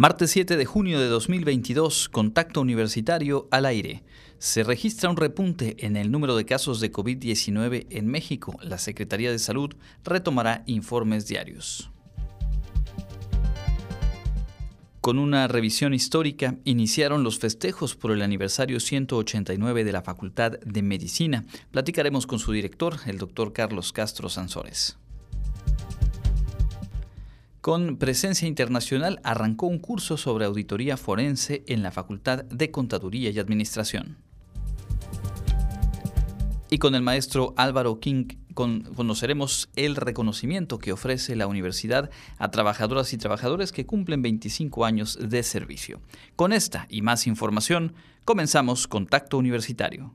Martes 7 de junio de 2022, Contacto Universitario al aire. Se registra un repunte en el número de casos de COVID-19 en México. La Secretaría de Salud retomará informes diarios. Con una revisión histórica, iniciaron los festejos por el aniversario 189 de la Facultad de Medicina. Platicaremos con su director, el doctor Carlos Castro Sansores. Con presencia internacional arrancó un curso sobre auditoría forense en la Facultad de Contaduría y Administración. Y con el maestro Álvaro King conoceremos el reconocimiento que ofrece la universidad a trabajadoras y trabajadores que cumplen 25 años de servicio. Con esta y más información, comenzamos Contacto Universitario.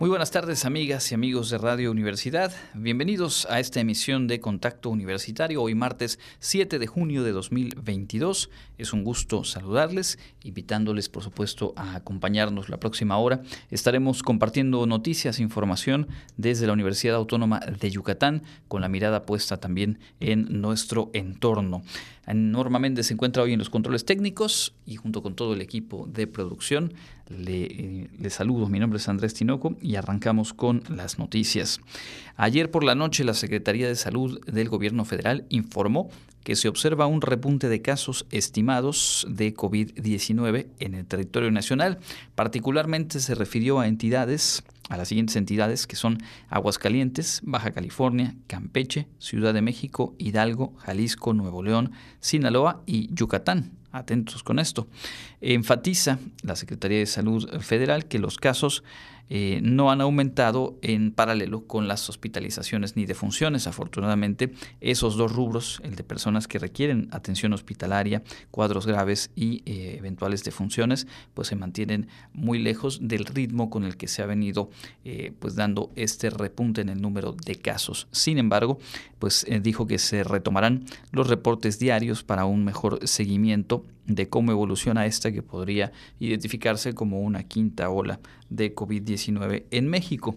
Muy buenas tardes amigas y amigos de Radio Universidad. Bienvenidos a esta emisión de Contacto Universitario hoy martes 7 de junio de 2022. Es un gusto saludarles, invitándoles por supuesto a acompañarnos la próxima hora. Estaremos compartiendo noticias, e información desde la Universidad Autónoma de Yucatán con la mirada puesta también en nuestro entorno. Normalmente se encuentra hoy en los controles técnicos y junto con todo el equipo de producción le, eh, le, saludo. Mi nombre es Andrés Tinoco y arrancamos con las noticias. Ayer por la noche la Secretaría de Salud del Gobierno Federal informó que se observa un repunte de casos estimados de COVID-19 en el territorio nacional. Particularmente se refirió a entidades a las siguientes entidades que son Aguascalientes, Baja California, Campeche, Ciudad de México, Hidalgo, Jalisco, Nuevo León, Sinaloa y Yucatán. Atentos con esto. Enfatiza la Secretaría de Salud Federal que los casos eh, no han aumentado en paralelo con las hospitalizaciones ni defunciones. Afortunadamente, esos dos rubros, el de personas que requieren atención hospitalaria, cuadros graves y eh, eventuales defunciones, pues se mantienen muy lejos del ritmo con el que se ha venido eh, pues dando este repunte en el número de casos. Sin embargo, pues dijo que se retomarán los reportes diarios para un mejor seguimiento de cómo evoluciona esta que podría identificarse como una quinta ola de COVID-19 en México.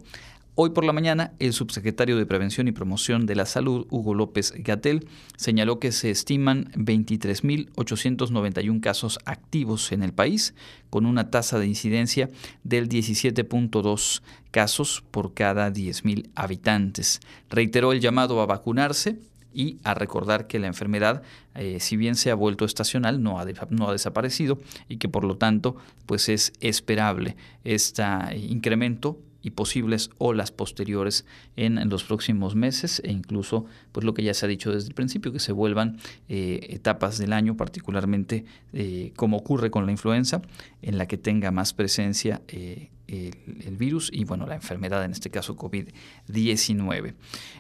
Hoy por la mañana, el subsecretario de Prevención y Promoción de la Salud, Hugo López Gatel, señaló que se estiman 23.891 casos activos en el país, con una tasa de incidencia del 17.2 casos por cada 10.000 habitantes. Reiteró el llamado a vacunarse y a recordar que la enfermedad, eh, si bien se ha vuelto estacional, no ha, no ha desaparecido y que por lo tanto pues es esperable este incremento y posibles olas posteriores en, los próximos meses e incluso pues lo que ya se ha dicho desde el principio que se vuelvan eh, etapas del año particularmente como ocurre con la influenza en la que tenga más presencia el, virus y bueno, la enfermedad, en este caso COVID-19.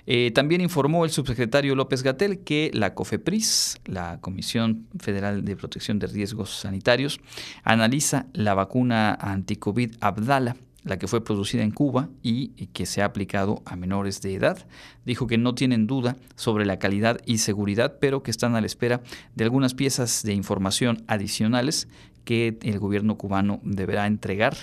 Eh, también informó el subsecretario López Gatel que la COFEPRIS, la Comisión Federal de Protección de Riesgos Sanitarios, analiza la vacuna anti-COVID Abdala la que fue producida en Cuba y que se ha aplicado a menores de edad. Dijo que no tienen duda sobre la calidad y seguridad, pero que están a la espera de algunas piezas de información adicionales que el gobierno cubano deberá entregar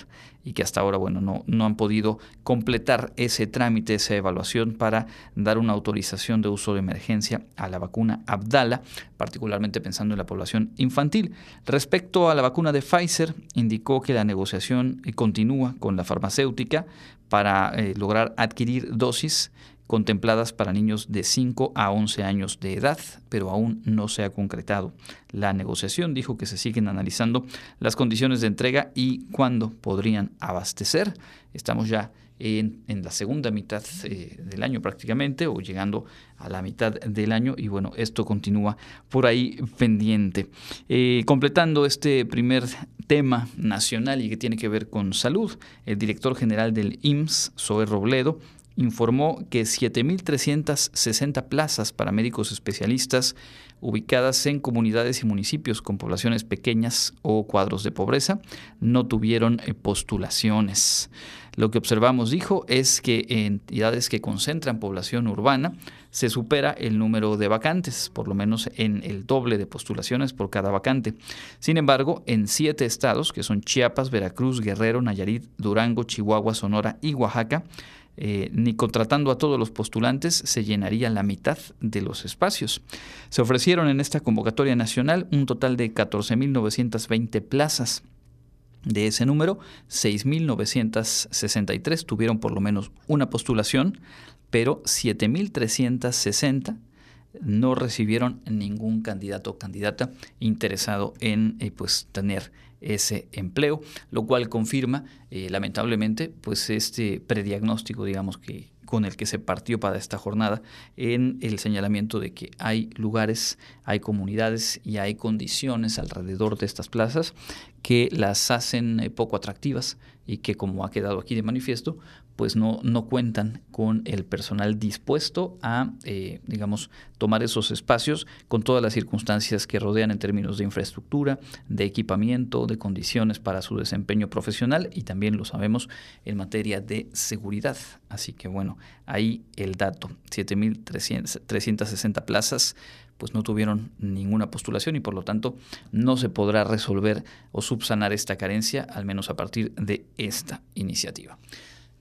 y que hasta ahora bueno, no, no han podido completar ese trámite, esa evaluación para dar una autorización de uso de emergencia a la vacuna Abdala, particularmente pensando en la población infantil. Respecto a la vacuna de Pfizer, indicó que la negociación continúa con la farmacéutica para eh, lograr adquirir dosis contempladas para niños de 5 a 11 años de edad, pero aún no se ha concretado. La negociación dijo que se siguen analizando las condiciones de entrega y cuándo podrían abastecer. Estamos ya en, la segunda mitad eh, del año prácticamente o llegando a la mitad del año y bueno, esto continúa por ahí pendiente. Eh, completando este primer tema nacional y que tiene que ver con salud, el director general del IMSS, Zoe Robledo, informó que 7.360 plazas para médicos especialistas ubicadas en comunidades y municipios con poblaciones pequeñas o cuadros de pobreza no tuvieron eh, postulaciones. Lo que observamos, dijo, es que en entidades que concentran población urbana se supera el número de vacantes, por lo menos en el doble de postulaciones por cada vacante. Sin embargo, en siete estados, que son Chiapas, Veracruz, Guerrero, Nayarit, Durango, Chihuahua, Sonora y Oaxaca, eh, ni contratando a todos los postulantes se llenaría la mitad de los espacios. Se ofrecieron en esta convocatoria nacional un total de 14.920 plazas. De ese número, 6.963 tuvieron por lo menos una postulación, pero 7.360 no recibieron ningún candidato o candidata interesado en eh, pues, tener ese empleo, lo cual confirma eh, lamentablemente pues este prediagnóstico digamos que con el que se partió para esta jornada en el señalamiento de que hay lugares, hay comunidades y hay condiciones alrededor de estas plazas que las hacen eh, poco atractivas y que como ha quedado aquí de manifiesto, pues no, no cuentan con el personal dispuesto a, eh, digamos, tomar esos espacios con todas las circunstancias que rodean en términos de infraestructura, de equipamiento, de condiciones para su desempeño profesional y también lo sabemos en materia de seguridad. Así que bueno, ahí el dato, 7.360 plazas pues no tuvieron ninguna postulación y por lo tanto no se podrá resolver o subsanar esta carencia, al menos a partir de esta iniciativa.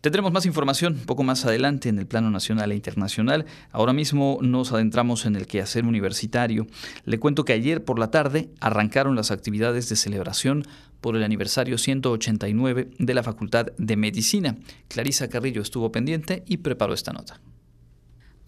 Tendremos más información un poco más adelante en el plano nacional e internacional. Ahora mismo nos adentramos en el quehacer universitario. Le cuento que ayer por la tarde arrancaron las actividades de celebración por el aniversario 189 de la Facultad de Medicina. Clarisa Carrillo estuvo pendiente y preparó esta nota.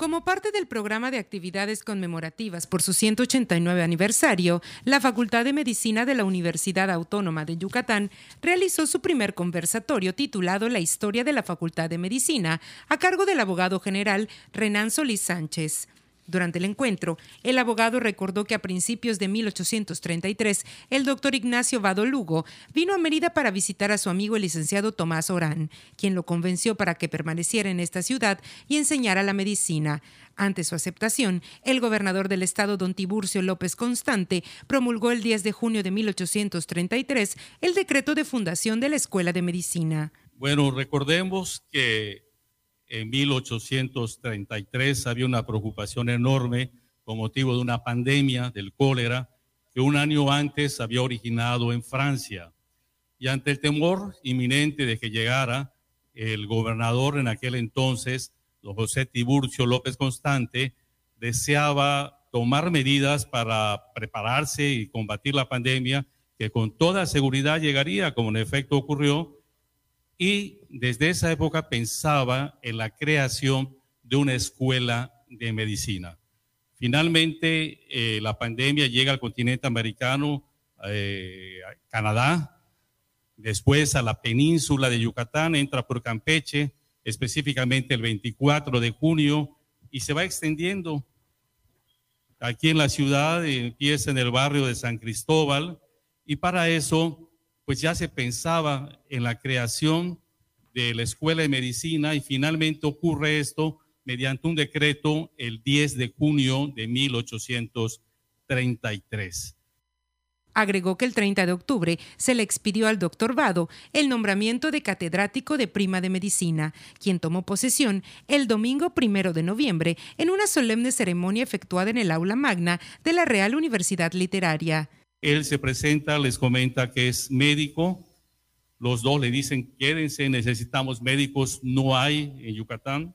Como parte del programa de actividades conmemorativas por su 189 aniversario, la Facultad de Medicina de la Universidad Autónoma de Yucatán realizó su primer conversatorio titulado La historia de la Facultad de Medicina, a cargo del abogado general Renan Solís Sánchez. Durante el encuentro, el abogado recordó que a principios de 1833, el doctor Ignacio Vado Lugo vino a Mérida para visitar a su amigo el licenciado Tomás Orán, quien lo convenció para que permaneciera en esta ciudad y enseñara la medicina. Ante su aceptación, el gobernador del estado, don Tiburcio López Constante, promulgó el 10 de junio de 1833 el decreto de fundación de la Escuela de Medicina. Bueno, recordemos que en 1833 había una preocupación enorme con motivo de una pandemia del cólera que un año antes había originado en Francia. Y ante el temor inminente de que llegara, el gobernador en aquel entonces, don José Tiburcio López Constante, deseaba tomar medidas para prepararse y combatir la pandemia, que con toda seguridad llegaría, como en efecto ocurrió, y desde esa época pensaba en la creación de una escuela de medicina. Finalmente, eh, la pandemia llega al continente americano, eh, Canadá, después a la península de Yucatán, entra por Campeche, específicamente el 24 de junio, y se va extendiendo. Aquí en la ciudad empieza en el barrio de San Cristóbal, y para eso pues ya se pensaba en la creación de la Escuela de Medicina y finalmente ocurre esto mediante un decreto el 10 de junio de 1833. Agregó que el 30 de octubre se le expidió al doctor Vado el nombramiento de catedrático de prima de medicina, quien tomó posesión el domingo primero de noviembre en una solemne ceremonia efectuada en el aula magna de la Real Universidad Literaria. Él se presenta, les comenta que es médico. Los dos le dicen, quédense, necesitamos médicos, no hay en Yucatán.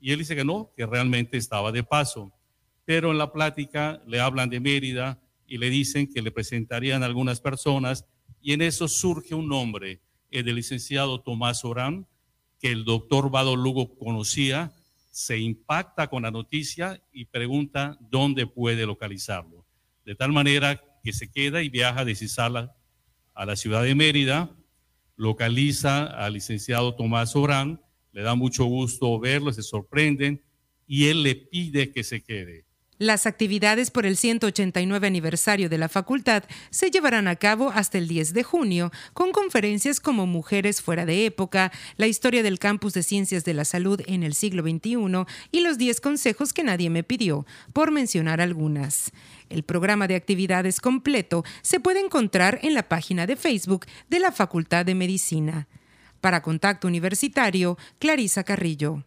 Y él dice que no, que realmente estaba de paso. Pero en la plática le hablan de Mérida y le dicen que le presentarían algunas personas y en eso surge un nombre, el del licenciado Tomás Orán, que el doctor Vado Lugo conocía, se impacta con la noticia y pregunta dónde puede localizarlo. De tal manera que se queda y viaja de Cisala a la ciudad de Mérida, localiza al licenciado Tomás Orán, le da mucho gusto verlo, se sorprenden y él le pide que se quede. Las actividades por el 189 aniversario de la facultad se llevarán a cabo hasta el 10 de junio, con conferencias como Mujeres fuera de época, la historia del campus de ciencias de la salud en el siglo XXI y los 10 consejos que nadie me pidió, por mencionar algunas. El programa de actividades completo se puede encontrar en la página de Facebook de la Facultad de Medicina. Para Contacto Universitario, Clarisa Carrillo.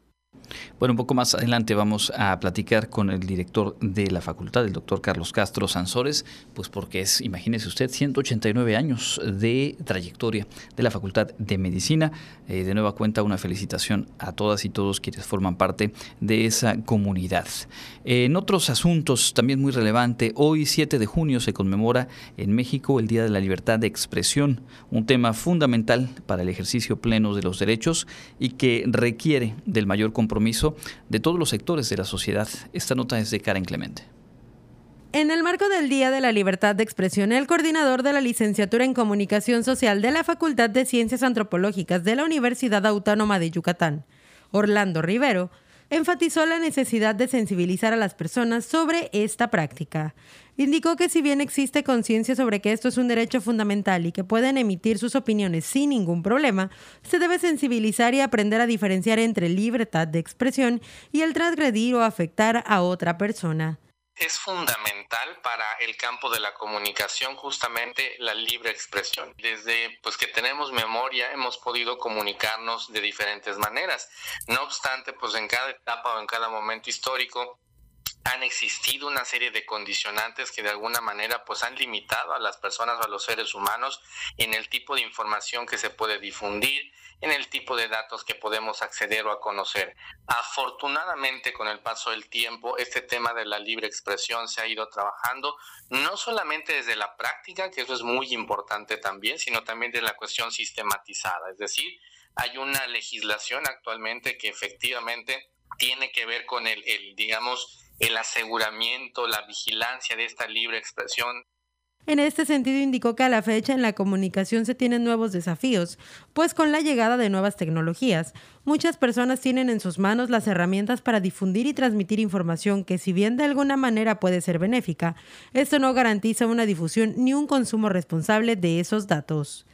Bueno, un poco más adelante vamos a platicar con el director de la facultad, el doctor Carlos Castro Sansores, pues porque es, imagínese usted, 189 años de trayectoria de la Facultad de Medicina. Eh, de nueva cuenta, una felicitación a todas y todos quienes forman parte de esa comunidad. en otros asuntos, también muy relevante, hoy 7 de junio se conmemora en México el Día de la Libertad de Expresión, un tema fundamental para el ejercicio pleno de los derechos y que requiere del mayor compromiso de todos los sectores de la sociedad. Esta nota es de Karen Clemente. En el marco del Día de la Libertad de Expresión, el coordinador de la licenciatura en Comunicación Social de la Facultad de Ciencias Antropológicas de la Universidad Autónoma de Yucatán, Orlando Rivero, enfatizó la necesidad de sensibilizar a las personas sobre esta práctica. Indicó que si bien existe conciencia sobre que esto es un derecho fundamental y que pueden emitir sus opiniones sin ningún problema, se debe sensibilizar y aprender a diferenciar entre libertad de expresión y el transgredir o afectar a otra persona es fundamental para el campo de la comunicación justamente la libre expresión. Desde pues que tenemos memoria hemos podido comunicarnos de diferentes maneras. No obstante, pues en cada etapa o en cada momento histórico han existido una serie de condicionantes que de alguna manera pues han limitado a las personas o a los seres humanos en el tipo de información que se puede difundir, en el tipo de datos que podemos acceder o a conocer. Afortunadamente con el paso del tiempo este tema de la libre expresión se ha ido trabajando no solamente desde la práctica, que eso es muy importante también, sino también de la cuestión sistematizada, es decir, hay una legislación actualmente que efectivamente tiene que ver con el, el digamos, el aseguramiento, la vigilancia de esta libre expresión. En este sentido indicó que a la fecha en la comunicación se tienen nuevos desafíos, pues con la llegada de nuevas tecnologías, muchas personas tienen en sus manos las herramientas para difundir y transmitir información que si bien de alguna manera puede ser benéfica, esto no garantiza una difusión ni un consumo responsable de esos datos.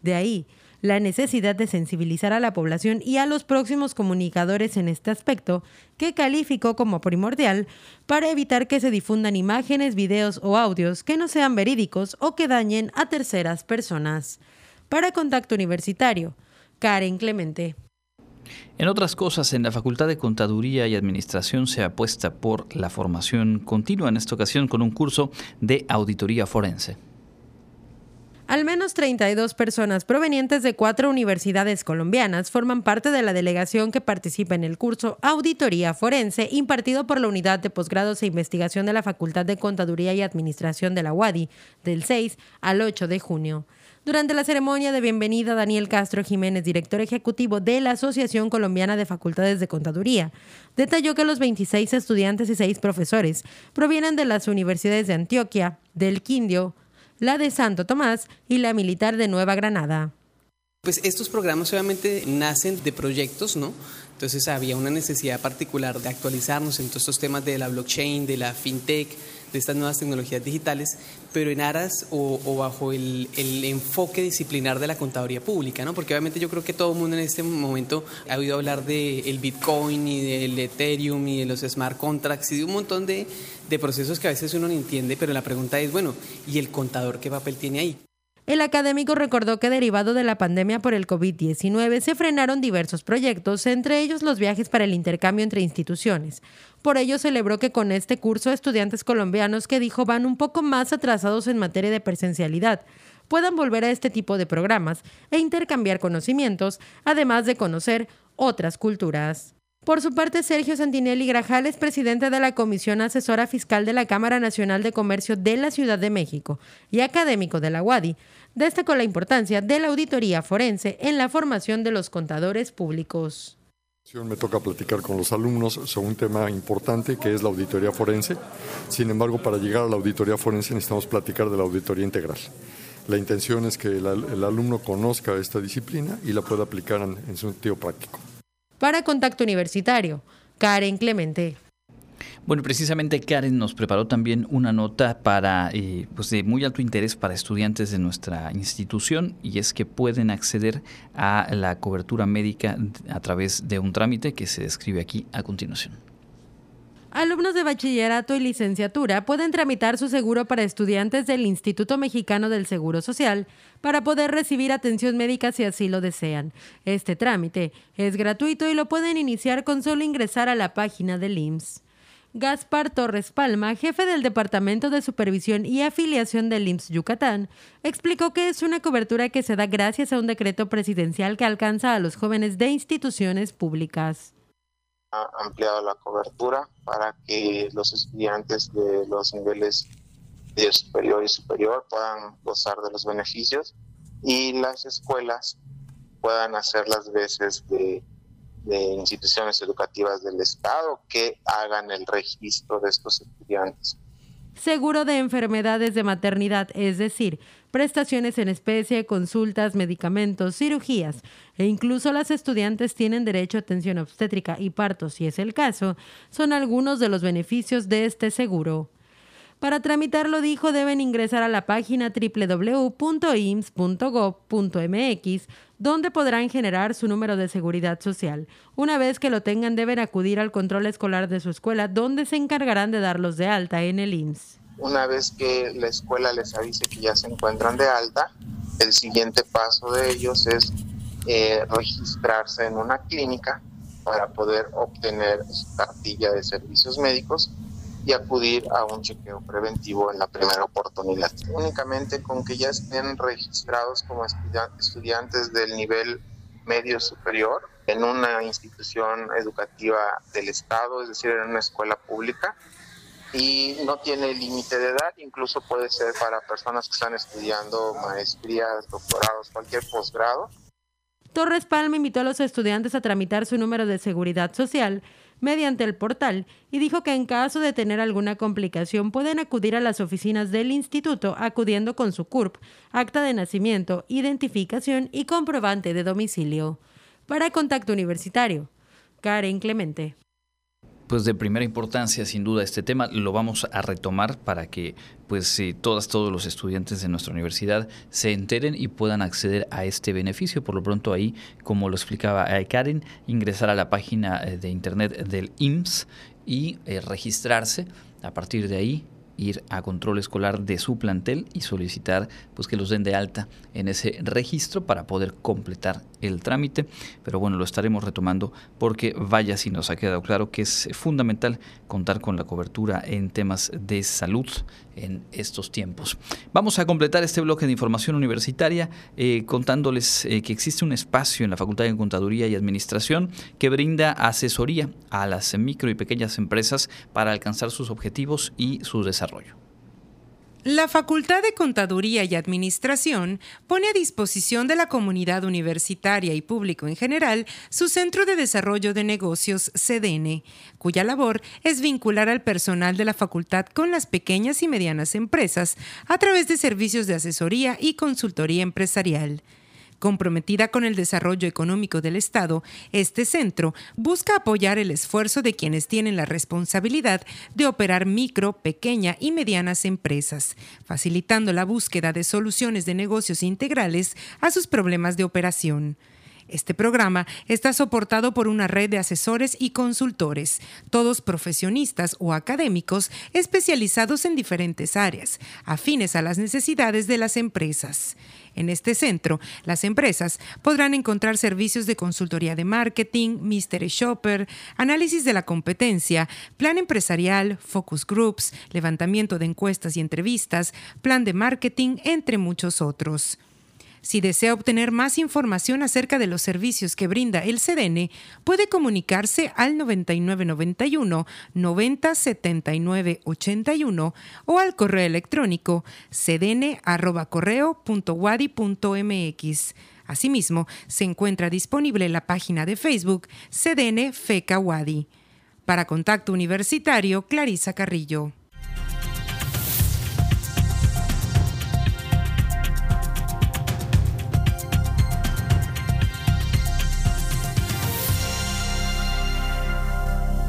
De ahí, la necesidad de sensibilizar a la población y a los próximos comunicadores en este aspecto, que calificó como primordial para evitar que se difundan imágenes, videos o audios que no sean verídicos o que dañen a terceras personas. Para Contacto Universitario, Karen Clemente. En otras cosas, en la Facultad de Contaduría y Administración se apuesta por la formación continua, en esta ocasión con un curso de auditoría forense. Al menos 32 personas provenientes de cuatro universidades colombianas forman parte de la delegación que participa en el curso Auditoría Forense impartido por la Unidad de Posgrados e Investigación de la Facultad de Contaduría y Administración de la UADI del 6 al 8 de junio. Durante la ceremonia de bienvenida, Daniel Castro Jiménez, director ejecutivo de la Asociación Colombiana de Facultades de Contaduría, detalló que los 26 estudiantes y 6 profesores provienen de las universidades de Antioquia, del Quindio, la de Santo Tomás y la militar de Nueva Granada. Pues estos programas obviamente nacen de proyectos, ¿no? Entonces había una necesidad particular de actualizarnos en todos estos temas de la blockchain, de la fintech, de estas nuevas tecnologías digitales, pero en aras o, bajo el, enfoque disciplinar de la contaduría pública, ¿no? Porque obviamente yo creo que todo el mundo en este momento ha oído hablar del Bitcoin y del Ethereum y de los smart contracts y de un montón de, de procesos que a veces uno no entiende, pero la pregunta es, bueno, ¿y el contador qué papel tiene ahí? El académico recordó que derivado de la pandemia por el COVID-19 se frenaron diversos proyectos, entre ellos los viajes para el intercambio entre instituciones. Por ello celebró que con este curso estudiantes colombianos que dijo van un poco más atrasados en materia de presencialidad puedan volver a este tipo de programas e intercambiar conocimientos, además de conocer otras culturas. Por su parte, Sergio Santinelli Grajales, presidente de la Comisión Asesora Fiscal de la Cámara Nacional de Comercio de la Ciudad de México y académico de la UADI, destacó la importancia de la auditoría forense en la formación de los contadores públicos. Me toca platicar con los alumnos sobre un tema importante que es la auditoría forense. Sin embargo, para llegar a la auditoría forense necesitamos platicar de la auditoría integral. La intención es que el, alumno conozca esta disciplina y la pueda aplicar en, en su sentido práctico. Para Contacto Universitario, Karen Clemente. Bueno, precisamente Karen nos preparó también una nota para, eh, pues de muy alto interés para estudiantes de nuestra institución y es que pueden acceder a la cobertura médica a través de un trámite que se describe aquí a continuación. Alumnos de bachillerato y licenciatura pueden tramitar su seguro para estudiantes del Instituto Mexicano del Seguro Social para poder recibir atención médica si así lo desean. Este trámite es gratuito y lo pueden iniciar con solo ingresar a la página del IMSS. Gaspar Torres Palma, jefe del Departamento de Supervisión y Afiliación del IMSS Yucatán, explicó que es una cobertura que se da gracias a un decreto presidencial que alcanza a los jóvenes de instituciones públicas ampliado la cobertura para que los estudiantes de los niveles de superior y superior puedan gozar de los beneficios y las escuelas puedan hacer las veces de, de instituciones educativas del Estado que hagan el registro de estos estudiantes. Seguro de enfermedades de maternidad, es decir, prestaciones en especie, consultas, medicamentos, cirugías, e incluso las estudiantes tienen derecho a atención obstétrica y parto, si es el caso, son algunos de los beneficios de este seguro. Para tramitarlo, dijo, deben ingresar a la página www.ims.gov.mx, donde podrán generar su número de seguridad social. Una vez que lo tengan, deben acudir al control escolar de su escuela, donde se encargarán de darlos de alta en el IMSS. Una vez que la escuela les avise que ya se encuentran de alta, el siguiente paso de ellos es eh, registrarse en una clínica para poder obtener su cartilla de servicios médicos y acudir a un chequeo preventivo en la primera oportunidad. Únicamente con que ya estén registrados como estudiantes del nivel medio superior en una institución educativa del Estado, es decir, en una escuela pública, y no tiene límite de edad, incluso puede ser para personas que están estudiando maestrías, doctorados, cualquier posgrado. Torres Palma invitó a los estudiantes a tramitar su número de seguridad social mediante el portal y dijo que en caso de tener alguna complicación pueden acudir a las oficinas del instituto acudiendo con su CURP, acta de nacimiento, identificación y comprobante de domicilio. Para Contacto Universitario, Karen Clemente pues de primera importancia sin duda este tema. Lo vamos a retomar para que pues todas todos los estudiantes de nuestra universidad se enteren y puedan acceder a este beneficio. Por lo pronto ahí como lo explicaba eh, Karen ingresar a la página eh, de internet del IMSS y eh, registrarse. A partir de ahí ir a control escolar de su plantel y solicitar pues que los den de alta en ese registro para poder completar el trámite. Pero bueno, lo estaremos retomando porque vaya si nos ha quedado claro que es fundamental contar con la cobertura en temas de salud en estos tiempos. Vamos a completar este bloque de información universitaria eh, contándoles eh, que existe un espacio en la Facultad de Contaduría y Administración que brinda asesoría a las micro y pequeñas empresas para alcanzar sus objetivos y su desarrollo. La Facultad de Contaduría y Administración pone a disposición de la comunidad universitaria y público en general su Centro de Desarrollo de Negocios CDN, cuya labor es vincular al personal de la facultad con las pequeñas y medianas empresas a través de servicios de asesoría y consultoría empresarial. Comprometida con el desarrollo económico del Estado, este centro busca apoyar el esfuerzo de quienes tienen la responsabilidad de operar micro, pequeña y medianas empresas, facilitando la búsqueda de soluciones de negocios integrales a sus problemas de operación. Este programa está soportado por una red de asesores y consultores, todos profesionistas o académicos especializados en diferentes áreas, afines a las necesidades de las empresas. En este centro, las empresas podrán encontrar servicios de consultoría de marketing, mystery shopper, análisis de la competencia, plan empresarial, focus groups, levantamiento de encuestas y entrevistas, plan de marketing, entre muchos otros. Si desea obtener más información acerca de los servicios que brinda el CDN, puede comunicarse al 9991 907981 o al correo electrónico cdn@correo.wadi.mx. Asimismo, se encuentra disponible la página de Facebook CDN FECA Wadi. Para Contacto Universitario, Clarisa Carrillo.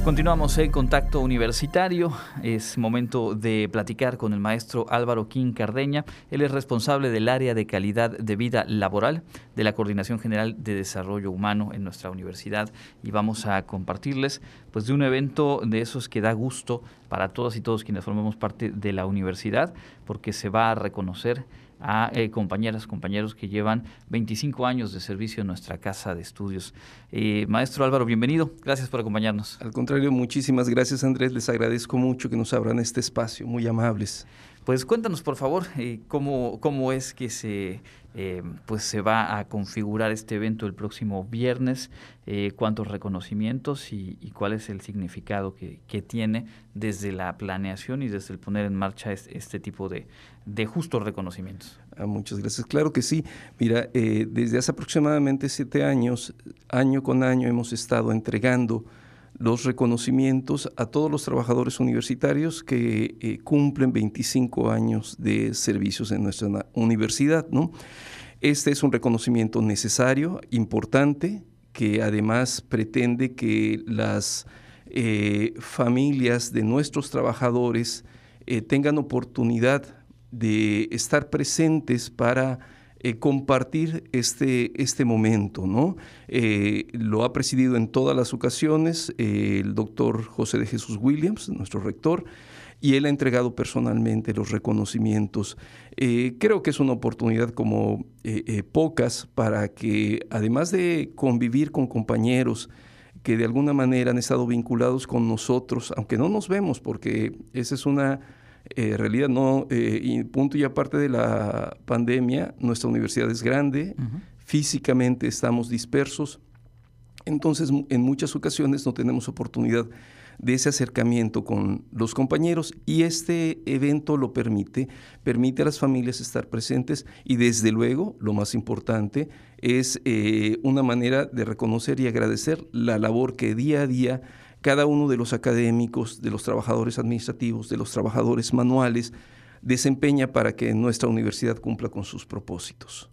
Continuamos en Contacto Universitario. Es momento de platicar con el maestro Álvaro King Cardeña. Él es responsable del área de calidad de vida laboral de la Coordinación General de Desarrollo Humano en nuestra universidad y vamos a compartirles pues de un evento de esos que da gusto para todas y todos quienes formamos parte de la universidad porque se va a reconocer a eh, compañeras, compañeros que llevan 25 años de servicio en nuestra casa de estudios. Eh, maestro Álvaro, bienvenido. Gracias por acompañarnos. Al contrario, muchísimas gracias Andrés. Les agradezco mucho que nos abran este espacio. Muy amables. Pues cuéntanos, por favor, eh, cómo, cómo es que se, eh, pues se va a configurar este evento el próximo viernes, eh, cuántos reconocimientos y, cuál es el significado que, tiene desde la planeación y desde el poner en marcha este, tipo de, justos reconocimientos. Ah, muchas gracias. Claro que sí. Mira, desde hace aproximadamente siete años, año con año, hemos estado entregando los reconocimientos a todos los trabajadores universitarios que eh, cumplen 25 años de servicios en nuestra universidad. ¿no? Este es un reconocimiento necesario, importante, que además pretende que las eh, familias de nuestros trabajadores eh, tengan oportunidad de estar presentes para eh, compartir este, este momento. ¿no? Eh, lo ha presidido en todas las ocasiones eh, el doctor José de Jesús Williams, nuestro rector, y él ha entregado personalmente los reconocimientos. creo que es una oportunidad como pocas para que, además de convivir con compañeros, que de alguna manera han estado vinculados con nosotros, aunque no nos vemos, porque esa es una en eh, realidad no, eh, y punto y aparte de la pandemia, nuestra universidad es grande, físicamente estamos dispersos, entonces en muchas ocasiones no tenemos oportunidad de ese acercamiento con los compañeros y este evento lo permite, permite a las familias estar presentes y desde luego, lo más importante, es eh, una manera de reconocer y agradecer la labor que día a día cada uno de los académicos, de los trabajadores administrativos, de los trabajadores manuales, desempeña para que nuestra universidad cumpla con sus propósitos.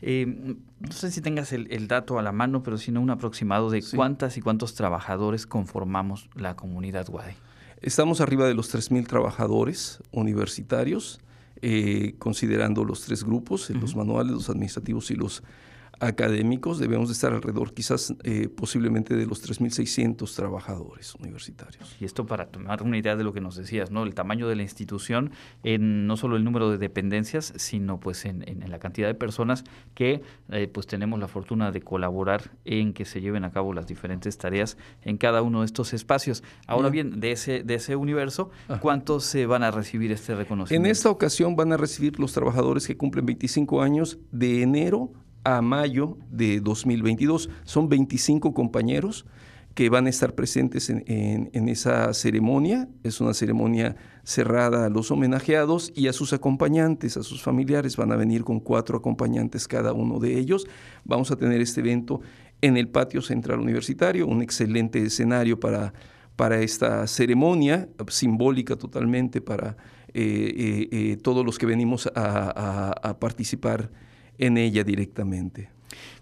Eh, no sé si tengas el, dato a la mano, pero sino un aproximado de cuántas y cuántos trabajadores conformamos la comunidad Guay. Estamos arriba de los 3.000 trabajadores universitarios, eh, considerando los tres grupos, los manuales, los administrativos y los académicos debemos de estar alrededor quizás eh, posiblemente de los 3.600 trabajadores universitarios. Y esto para tomar una idea de lo que nos decías, ¿no? El tamaño de la institución, en no solo el número de dependencias, sino pues en, la cantidad de personas que eh, pues tenemos la fortuna de colaborar en que se lleven a cabo las diferentes tareas en cada uno de estos espacios. Ahora bien, de ese, de ese universo, ¿cuántos se van a recibir este reconocimiento? En esta ocasión van a recibir los trabajadores que cumplen 25 años de enero a mayo de 2022. Son 25 compañeros que van a estar presentes en, esa ceremonia. Es una ceremonia cerrada a los homenajeados y a sus acompañantes, a sus familiares. Van a venir con cuatro acompañantes cada uno de ellos. Vamos a tener este evento en el patio central universitario, un excelente escenario para, para esta ceremonia, simbólica totalmente para eh, eh, eh, todos los que venimos a, a participar en ella directamente.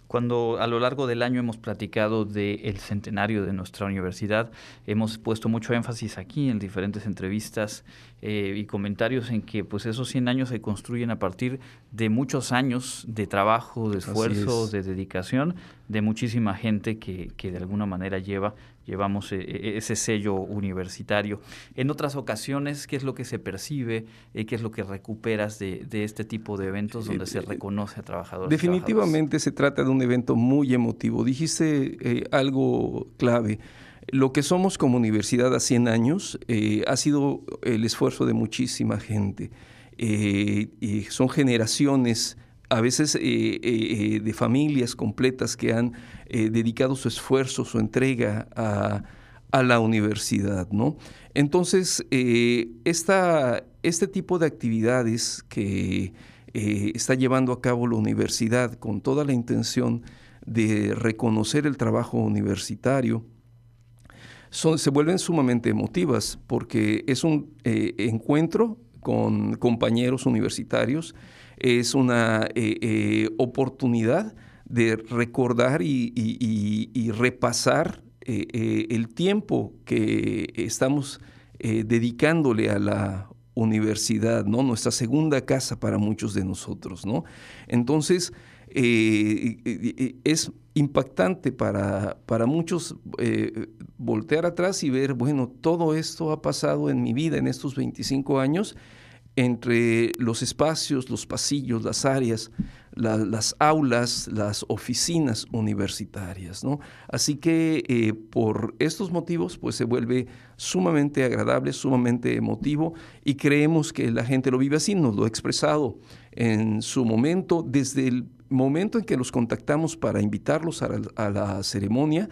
Cuando a lo largo del año hemos platicado del centenario de nuestra universidad, hemos puesto mucho énfasis aquí en diferentes entrevistas eh, y comentarios en que pues esos 100 años se construyen a partir de muchos años de trabajo, de esfuerzo, de dedicación de muchísima gente que, que de alguna manera lleva llevamos eh, eh, ese sello universitario. En otras ocasiones, ¿qué es lo que se percibe? ¿Qué es lo que recuperas de, de este tipo de eventos donde se reconoce a trabajadores? Definitivamente se trata de un evento muy emotivo. Dijiste algo clave. Lo que somos como universidad a 100 años eh, ha sido el esfuerzo de muchísima gente. Eh, son generaciones, a veces eh, de familias completas que han dedicado su esfuerzo, su entrega a, la universidad. ¿no? Entonces, esta, este tipo de actividades que está llevando a cabo la universidad con toda la intención de reconocer el trabajo universitario, se vuelven sumamente emotivas porque es un eh, encuentro con compañeros universitarios, es una eh, eh, oportunidad de recordar y, repasar el tiempo que estamos dedicándole a la universidad, ¿no? Nuestra segunda casa para muchos de nosotros, ¿no? Entonces, es impactante para, para muchos voltear atrás y ver, bueno, todo esto ha pasado en mi vida en estos 25 años entre los espacios, los pasillos, las áreas, las aulas, las oficinas universitarias. ¿no? Así que eh, por estos motivos pues se vuelve sumamente agradable, sumamente emotivo y creemos que la gente lo vive así, nos lo ha expresado en su momento, desde el momento en que los contactamos para invitarlos a la, ceremonia,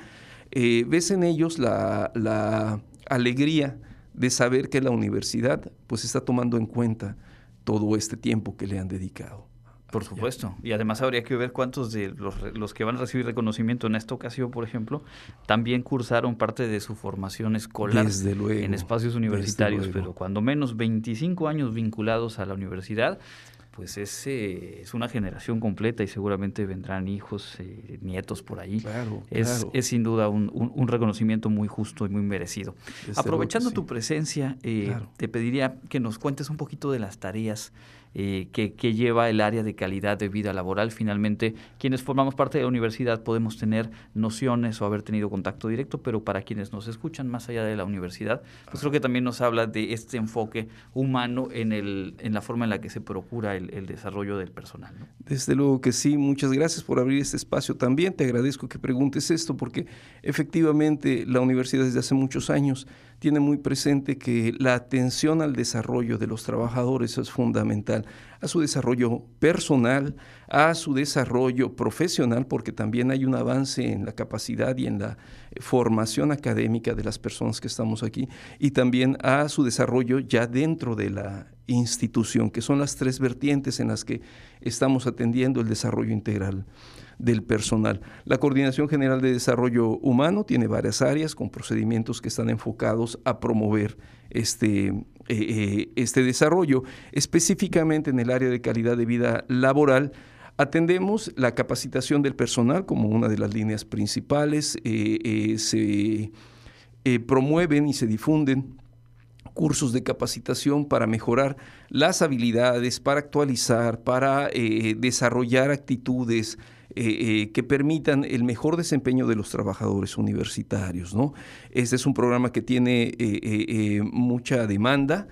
eh, ves en ellos la, la alegría, de saber que la universidad pues está tomando en cuenta todo este tiempo que le han dedicado. Por supuesto. Y además habría que ver cuántos de los, que van a recibir reconocimiento en esta ocasión, por ejemplo, también cursaron parte de su formación escolar en espacios universitarios, pero cuando menos 25 años vinculados a la universidad, pues es, eh, es una generación completa y seguramente vendrán hijos, eh, nietos por ahí. Claro, es, es sin duda un, un, reconocimiento muy justo y muy merecido. Aprovechando tu presencia, eh, te pediría que nos cuentes un poquito de las tareas eh, que, lleva el área de calidad de vida laboral. Finalmente, quienes formamos parte de la universidad podemos tener nociones o haber tenido contacto directo, pero para quienes nos escuchan más allá de la universidad, pues creo que también nos habla de este enfoque humano en, el, en la forma en la que se procura el, desarrollo del personal. Desde luego que sí, muchas gracias por abrir este espacio también. Te agradezco que preguntes esto porque efectivamente la universidad desde hace muchos años tiene muy presente que la atención al desarrollo de los trabajadores es fundamental, a su desarrollo personal, a su desarrollo profesional, porque también hay un avance en la capacidad y en la formación académica de las personas que estamos aquí, y también a su desarrollo ya dentro de la institución, que son las tres vertientes en las que estamos atendiendo el desarrollo integral del personal. La Coordinación General de Desarrollo Humano tiene varias áreas con procedimientos que están enfocados a promover este, eh, eh, este desarrollo. Específicamente en el área de calidad de vida laboral, Atendemos la capacitación del personal como una de las líneas principales. Eh, se promueven y se difunden cursos de capacitación para mejorar las habilidades, para actualizar, para desarrollar actitudes, eh, eh, que permitan el mejor desempeño de los trabajadores universitarios. ¿no? Este es un programa que tiene eh, mucha demanda,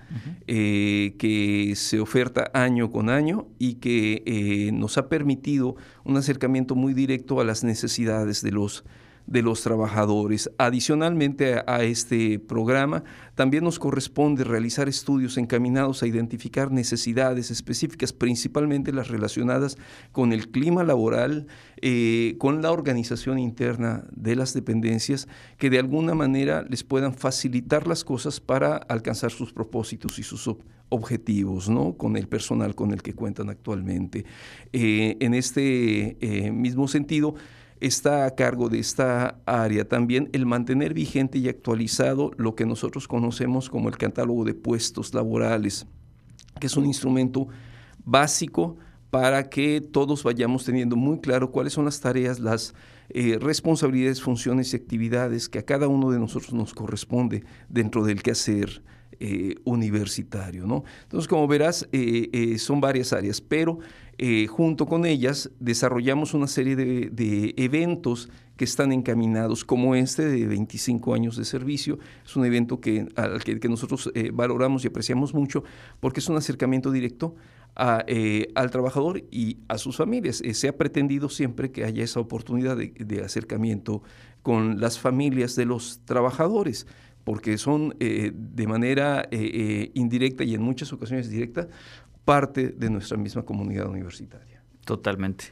que se oferta año con año y que nos ha permitido un acercamiento muy directo a las necesidades de los de los trabajadores. Adicionalmente a, este programa, también nos corresponde realizar estudios encaminados a identificar necesidades específicas, principalmente las relacionadas con el clima laboral, eh, con la organización interna de las dependencias, que de alguna manera les puedan facilitar las cosas para alcanzar sus propósitos y sus objetivos, ¿no? Con el personal con el que cuentan actualmente. Eh, en este eh, mismo sentido, está a cargo de esta área. También el mantener vigente y actualizado lo que nosotros conocemos como el catálogo de puestos laborales, que es un instrumento básico para que todos vayamos teniendo muy claro cuáles son las tareas, las eh, responsabilidades, funciones y actividades que a cada uno de nosotros nos corresponde dentro del quehacer eh, universitario. ¿no? Entonces, como verás, eh, son varias áreas, pero eh, junto con ellas desarrollamos una serie de, eventos que están encaminados, como este de 25 años de servicio. Es un evento que, al que, nosotros eh, valoramos y apreciamos mucho porque es un acercamiento directo eh, al trabajador y a sus familias. se ha pretendido siempre que haya esa oportunidad de, acercamiento con las familias de los trabajadores porque son de manera indirecta y en muchas ocasiones directa parte de nuestra misma comunidad universitaria. Totalmente.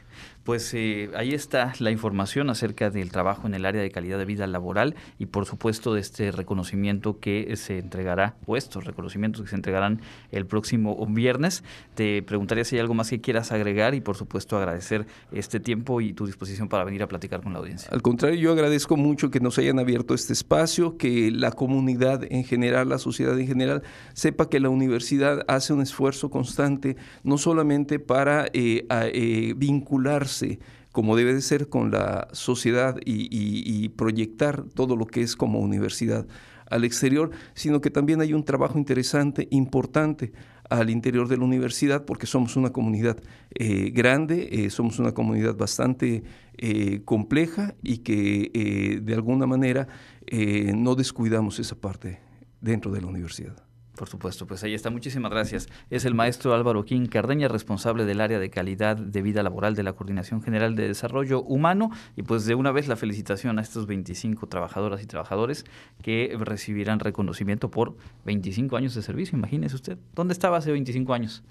Pues eh, ahí está la información acerca del trabajo en el área de calidad de vida laboral y por supuesto de este reconocimiento que se entregará, o estos reconocimientos que se entregarán el próximo viernes. Te preguntaría si hay algo más que quieras agregar y por supuesto agradecer este tiempo y tu disposición para venir a platicar con la audiencia. Al contrario, yo agradezco mucho que nos hayan abierto este espacio, que la comunidad en general, la sociedad en general, sepa que la universidad hace un esfuerzo constante, no solamente para eh, eh, vincularse como debe de ser con la sociedad y, proyectar todo lo que es como universidad al exterior, sino que también hay un trabajo interesante, importante al interior de la universidad, porque somos una comunidad eh, grande, eh, somos una comunidad bastante eh, compleja y que de alguna manera no descuidamos esa parte dentro de la universidad. Por supuesto, pues ahí está. Muchísimas gracias. Es el maestro Álvaro King Cardeña, responsable del área de calidad de vida laboral de la Coordinación General de Desarrollo Humano. Y pues de una vez la felicitación a estos 25 trabajadoras y trabajadores que recibirán reconocimiento por 25 años de servicio. Imagínese usted, ¿dónde estaba hace 25 años?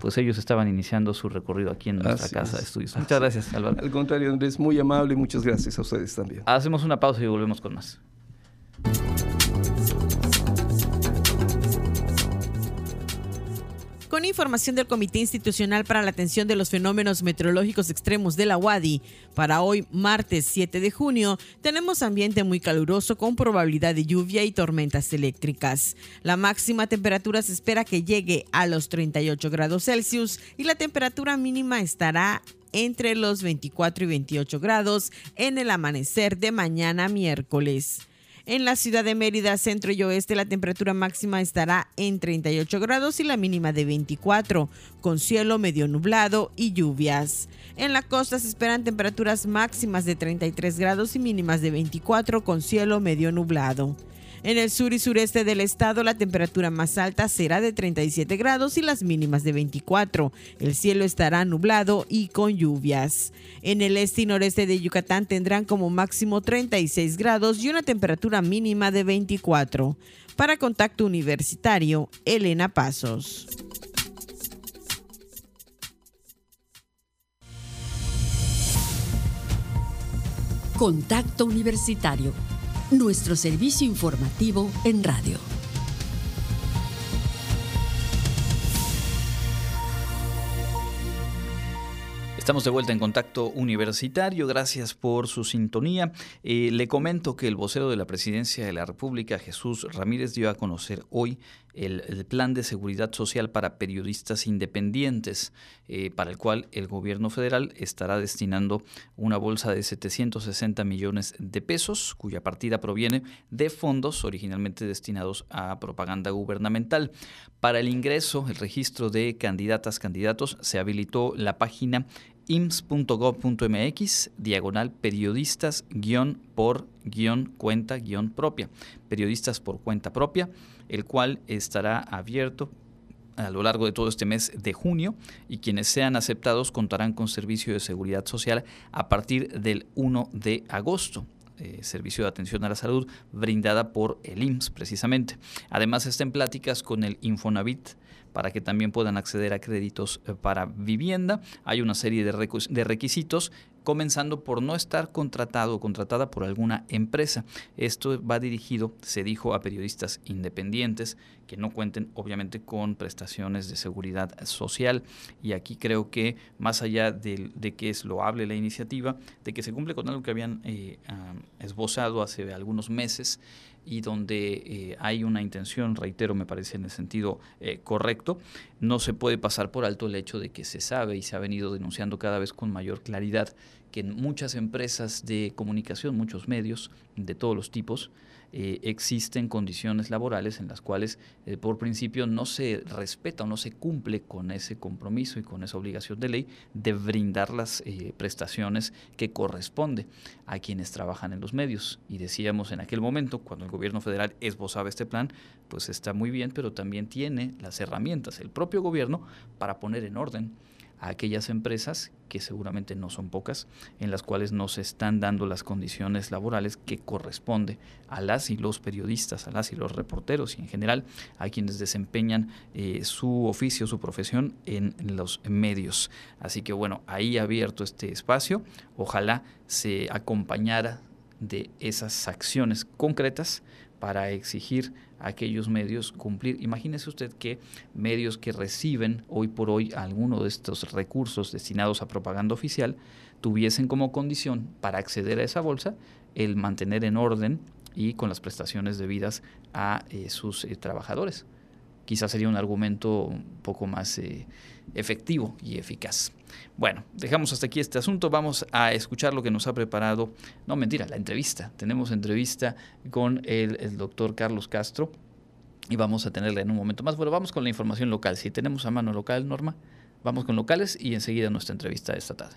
Pues ellos estaban iniciando su recorrido aquí en nuestra casa de estudios. Muchas gracias, Álvaro. Al contrario, Andrés, muy amable y muchas gracias a ustedes también. Hacemos una pausa y volvemos con más. Información del Comité Institucional para la Atención de los Fenómenos Meteorológicos Extremos de la UADI, para hoy, martes 7 de junio, tenemos ambiente muy caluroso con probabilidad de lluvia y tormentas eléctricas. La máxima temperatura se espera que llegue a los 38 grados Celsius y la temperatura mínima estará entre los 24 y 28 grados en el amanecer de mañana miércoles. En la ciudad de Mérida, centro y oeste, la temperatura máxima estará en 38 grados y la mínima de 24, con cielo medio nublado y lluvias. En la costa se esperan temperaturas máximas de 33 grados y mínimas de 24, con cielo medio nublado. En el sur y sureste del estado la temperatura más alta será de 37 grados y las mínimas de 24. El cielo estará nublado y con lluvias. En el este y noreste de Yucatán tendrán como máximo 36 grados y una temperatura mínima de 24. Para Contacto Universitario, Elena Pasos. Contacto Universitario nuestro servicio informativo en radio. Estamos de vuelta en contacto universitario, gracias por su sintonía. Eh, le comento que el vocero de la Presidencia de la República, Jesús Ramírez, dio a conocer hoy el, plan de seguridad social para periodistas independientes, eh, para el cual el gobierno federal estará destinando una bolsa de 760 millones de pesos, cuya partida proviene de fondos originalmente destinados a propaganda gubernamental. Para el ingreso, el registro de candidatas, candidatos, se habilitó la página ims.gov.mx, diagonal periodistas guion por guion cuenta guion propia, periodistas por cuenta propia, el cual estará abierto a lo largo de todo este mes de junio y quienes sean aceptados contarán con servicio de seguridad social a partir del 1 de agosto. Eh, servicio de atención a la salud brindada por el IMSS precisamente. Además está en pláticas con el Infonavit para que también puedan acceder a créditos eh, para vivienda. Hay una serie de requisitos comenzando por no estar contratado o contratada por alguna empresa. Esto va dirigido, se dijo, a periodistas independientes que no cuenten obviamente con prestaciones de seguridad social. Y aquí creo que más allá de, que es loable la iniciativa, de que se cumple con algo que habían eh, esbozado hace algunos meses, y donde eh, hay una intención, reitero, me parece en el sentido eh, correcto, no se puede pasar por alto el hecho de que se sabe y se ha venido denunciando cada vez con mayor claridad que en muchas empresas de comunicación, muchos medios de todos los tipos, eh, existen condiciones laborales en las cuales eh, por principio no se respeta o no se cumple con ese compromiso y con esa obligación de ley de brindar las eh, prestaciones que corresponde a quienes trabajan en los medios. Y decíamos en aquel momento, cuando el gobierno federal esbozaba este plan, pues está muy bien, pero también tiene las herramientas, el propio gobierno, para poner en orden a aquellas empresas, que seguramente no son pocas, en las cuales no se están dando las condiciones laborales que corresponde a las y los periodistas, a las y los reporteros y en general a quienes desempeñan eh, su oficio, su profesión en, los medios. Así que bueno, ahí abierto este espacio, ojalá se acompañara de esas acciones concretas para exigir a aquellos medios cumplir. Imagínese usted que medios que reciben hoy por hoy alguno de estos recursos destinados a propaganda oficial tuviesen como condición para acceder a esa bolsa el mantener en orden y con las prestaciones debidas a eh, sus eh, trabajadores. quizás sería un argumento un poco más eh, efectivo y eficaz. Bueno, dejamos hasta aquí este asunto. Vamos a escuchar lo que nos ha preparado. No, mentira, la entrevista. Tenemos entrevista con el, doctor Carlos Castro y vamos a tenerla en un momento más. Bueno, vamos con la información local. Si tenemos a mano local, Norma, vamos con locales y enseguida nuestra entrevista de esta tarde.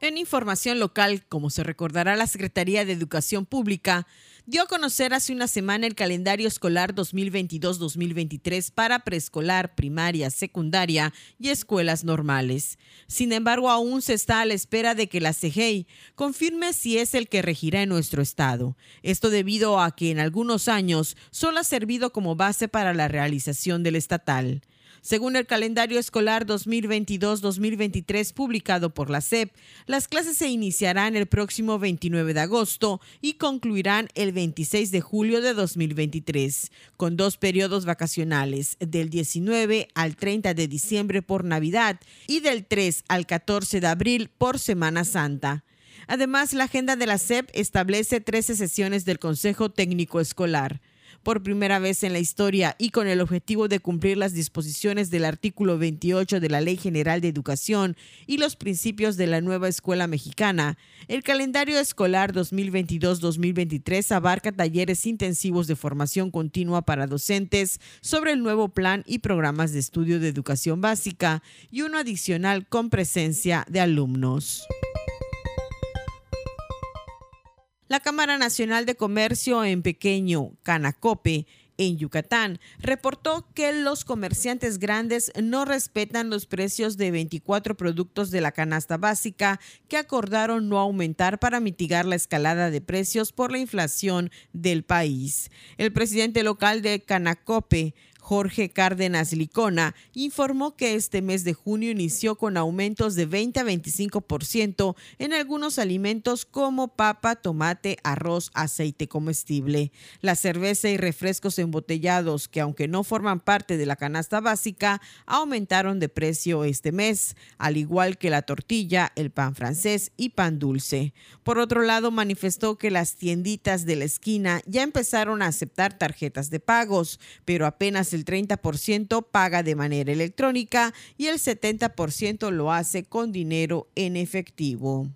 En información local, como se recordará, la Secretaría de Educación Pública dio a conocer hace una semana el calendario escolar 2022-2023 para preescolar, primaria, secundaria y escuelas normales. Sin embargo, aún se está a la espera de que la CGEI confirme si es el que regirá en nuestro estado. Esto debido a que en algunos años solo ha servido como base para la realización del estatal. Según el calendario escolar 2022-2023 publicado por la SEP, las clases se iniciarán el próximo 29 de agosto y concluirán el 26 de julio de 2023, con dos periodos vacacionales, del 19 al 30 de diciembre por Navidad y del 3 al 14 de abril por Semana Santa. Además, la agenda de la SEP establece 13 sesiones del Consejo Técnico Escolar por primera vez en la historia y con el objetivo de cumplir las disposiciones del artículo 28 de la Ley General de Educación y los principios de la nueva escuela mexicana, el calendario escolar 2022-2023 abarca talleres intensivos de formación continua para docentes sobre el nuevo plan y programas de estudio de educación básica y uno adicional con presencia de alumnos. La Cámara Nacional de Comercio en Pequeño, Canacope, en Yucatán, reportó que los comerciantes grandes no respetan los precios de 24 productos de la canasta básica que acordaron no aumentar para mitigar la escalada de precios por la inflación del país. El presidente local de Canacope, Jorge Cárdenas Licona, informó que este mes de junio inició con aumentos de 20 a 25% en algunos alimentos como papa, tomate, arroz, aceite comestible. La cerveza y refrescos embotellados, que aunque no forman parte de la canasta básica, aumentaron de precio este mes, al igual que la tortilla, el pan francés y pan dulce. Por otro lado, manifestó que las tienditas de la esquina ya empezaron a aceptar tarjetas de pagos, pero apenas el el 30% paga de manera electrónica y el 70% lo hace con dinero en efectivo.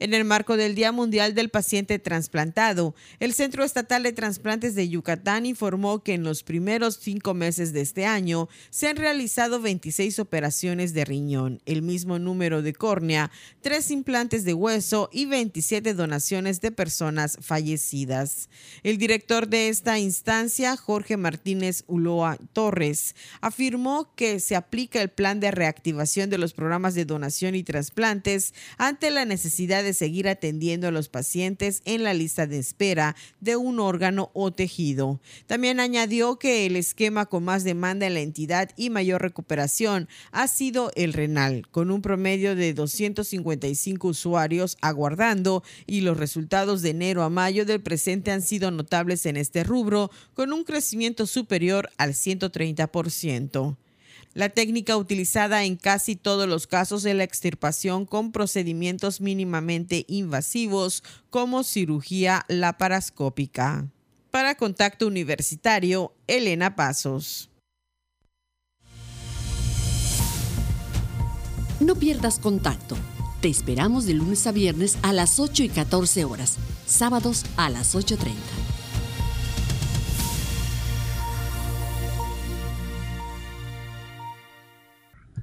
En el marco del Día Mundial del Paciente Transplantado, el Centro Estatal de Transplantes de Yucatán informó que en los primeros cinco meses de este año se han realizado 26 operaciones de riñón, el mismo número de córnea, tres implantes de hueso y 27 donaciones de personas fallecidas. El director de esta instancia, Jorge Martínez Uloa Torres, afirmó que se aplica el plan de reactivación de los programas de donación y trasplantes ante la necesidad de seguir atendiendo a los pacientes en la lista de espera de un órgano o tejido. También añadió que el esquema con más demanda en la entidad y mayor recuperación ha sido el renal, con un promedio de 255 usuarios aguardando y los resultados de enero a mayo del presente han sido notables en este rubro, con un crecimiento superior al 130%. La técnica utilizada en casi todos los casos es la extirpación con procedimientos mínimamente invasivos como cirugía laparoscópica. Para Contacto Universitario, Elena Pasos. No pierdas contacto. Te esperamos de lunes a viernes a las 8 y 14 horas, sábados a las 8.30.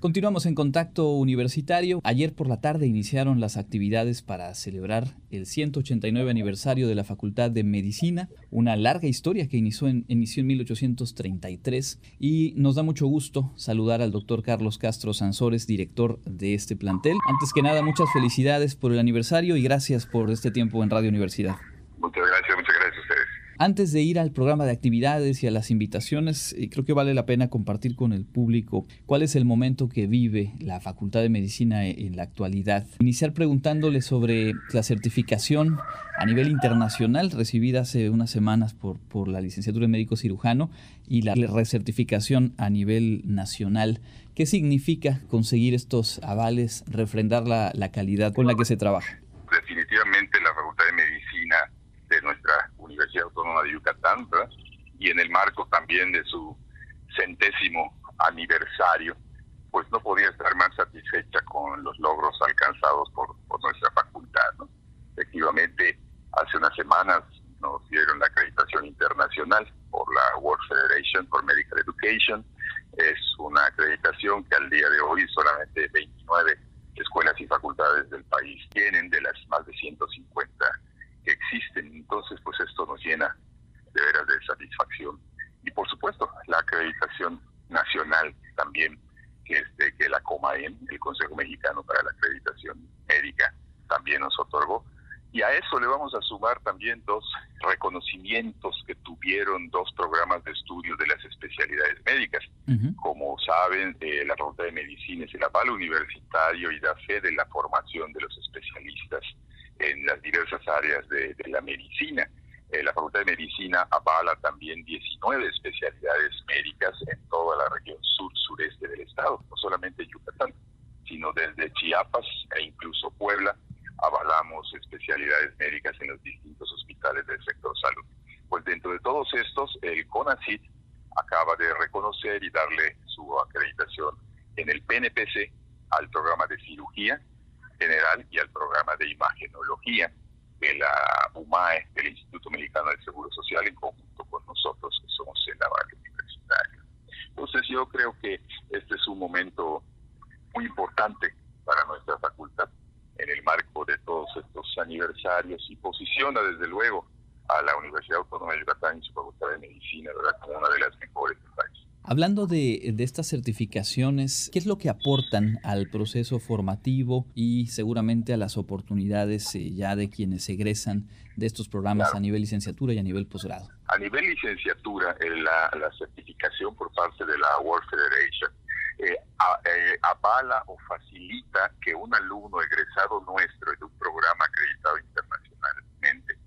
Continuamos en contacto universitario. Ayer por la tarde iniciaron las actividades para celebrar el 189 aniversario de la Facultad de Medicina, una larga historia que inició en, inició en 1833 y nos da mucho gusto saludar al doctor Carlos Castro Sansores, director de este plantel. Antes que nada, muchas felicidades por el aniversario y gracias por este tiempo en Radio Universidad. Muchas gracias, muchas gracias. Antes de ir al programa de actividades y a las invitaciones, eh, creo que vale la pena compartir con el público cuál es el momento que vive la Facultad de Medicina e, en la actualidad. Iniciar preguntándole sobre la certificación a nivel internacional recibida hace unas semanas por, por la licenciatura de médico cirujano y la recertificación a nivel nacional. ¿Qué significa conseguir estos avales, refrendar la, la calidad con la que se trabaja? Definitivamente Autónoma de Yucatán, y en el marco también de su centésimo aniversario, pues no podía estar más satisfecha con los logros alcanzados por, nuestra facultad. Efectivamente, hace unas semanas nos dieron la acreditación internacional por la World Federation for Medical Education. Es una acreditación que al día de hoy solamente 29 escuelas y facultades del país tienen de las más de 150 que existen. Entonces, pues esto nos llena de veras de satisfacción. Y por supuesto, la acreditación nacional también, que, este, que la COMAEM, el Consejo Mexicano para la Acreditación Médica, también nos otorgó. Y a eso le vamos a sumar también dos reconocimientos que tuvieron dos programas de estudio de las especialidades médicas. Como saben, eh, la Facultad de Medicina es el aval universitario y da fe de la formación de los especialistas en las diversas áreas de, la medicina. Eh, la Facultad de Medicina avala también 19 especialidades médicas en toda la región sur-sureste del estado, no solamente Yucatán, sino desde Chiapas e incluso Puebla avalamos especialidades médicas en los distintos hospitales del sector salud. Pues dentro de todos estos, el CONACIT acaba de reconocer y darle su acreditación en el PNPC al programa de cirugía general y al programa de imagenología de la UMAE, del Instituto Mexicano del Seguro Social, en conjunto con nosotros, que somos el aval universitario. Entonces yo creo que este es un momento muy importante para nuestra facultad en el marco de todos estos aniversarios y posiciona desde luego a la Universidad Autónoma de Yucatán y su Facultad de Medicina ¿verdad? como una de las mejores del país. Hablando de, de, estas certificaciones, ¿qué es lo que aportan al proceso formativo y seguramente a las oportunidades eh, ya de quienes egresan de estos programas a nivel licenciatura y a nivel posgrado? A nivel licenciatura, la, la certificación por parte de la World Federation eh, eh, avala o facilita que un alumno egresado nuestro de un programa acreditado internacionalmente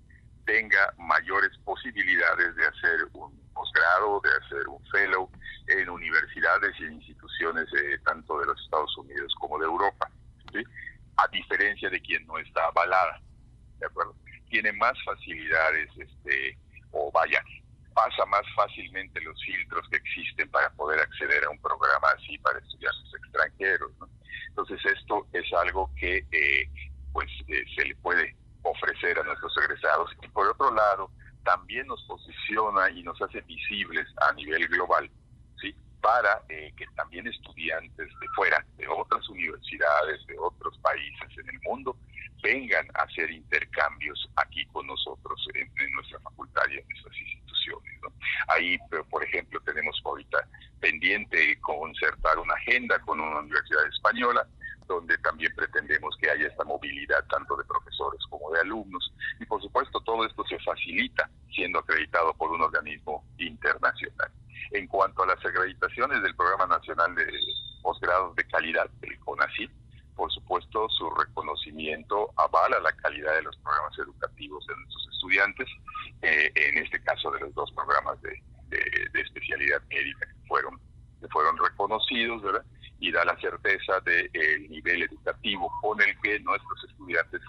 tenga mayores posibilidades de hacer un posgrado, de hacer un fellow en universidades y en instituciones tanto de los Estados Unidos como de Europa, a diferencia de quien no está avalada, ¿de acuerdo? Tiene más facilidades, este, o vaya, pasa más fácilmente los filtros que existen para poder acceder a un programa así para estudiantes extranjeros. Entonces esto es algo que eh, pues eh, se le puede ofrecer a nuestros egresados y por otro lado también nos posiciona y nos hace visibles a nivel global para eh, que también estudiantes de fuera de otras universidades de otros países en el mundo vengan a hacer intercambios aquí con nosotros en, nuestra facultad y en nuestras instituciones. Ahí, por ejemplo, tenemos ahorita pendiente concertar una agenda con una universidad española donde también pretendemos que haya esta movilidad tanto de profesores como de alumnos. Y por supuesto todo esto se facilita siendo acreditado por un organismo internacional. En cuanto a las acreditaciones del Programa Nacional de Posgrados de Calidad, el CONACYT, por supuesto, su reconocimiento avala la calidad de los programas educativos de nuestros estudiantes, eh, en este caso de los dos programas de, especialidad médica que fueron, que fueron reconocidos, ¿verdad? Y da la certeza del nivel educativo con el que nuestros estudiantes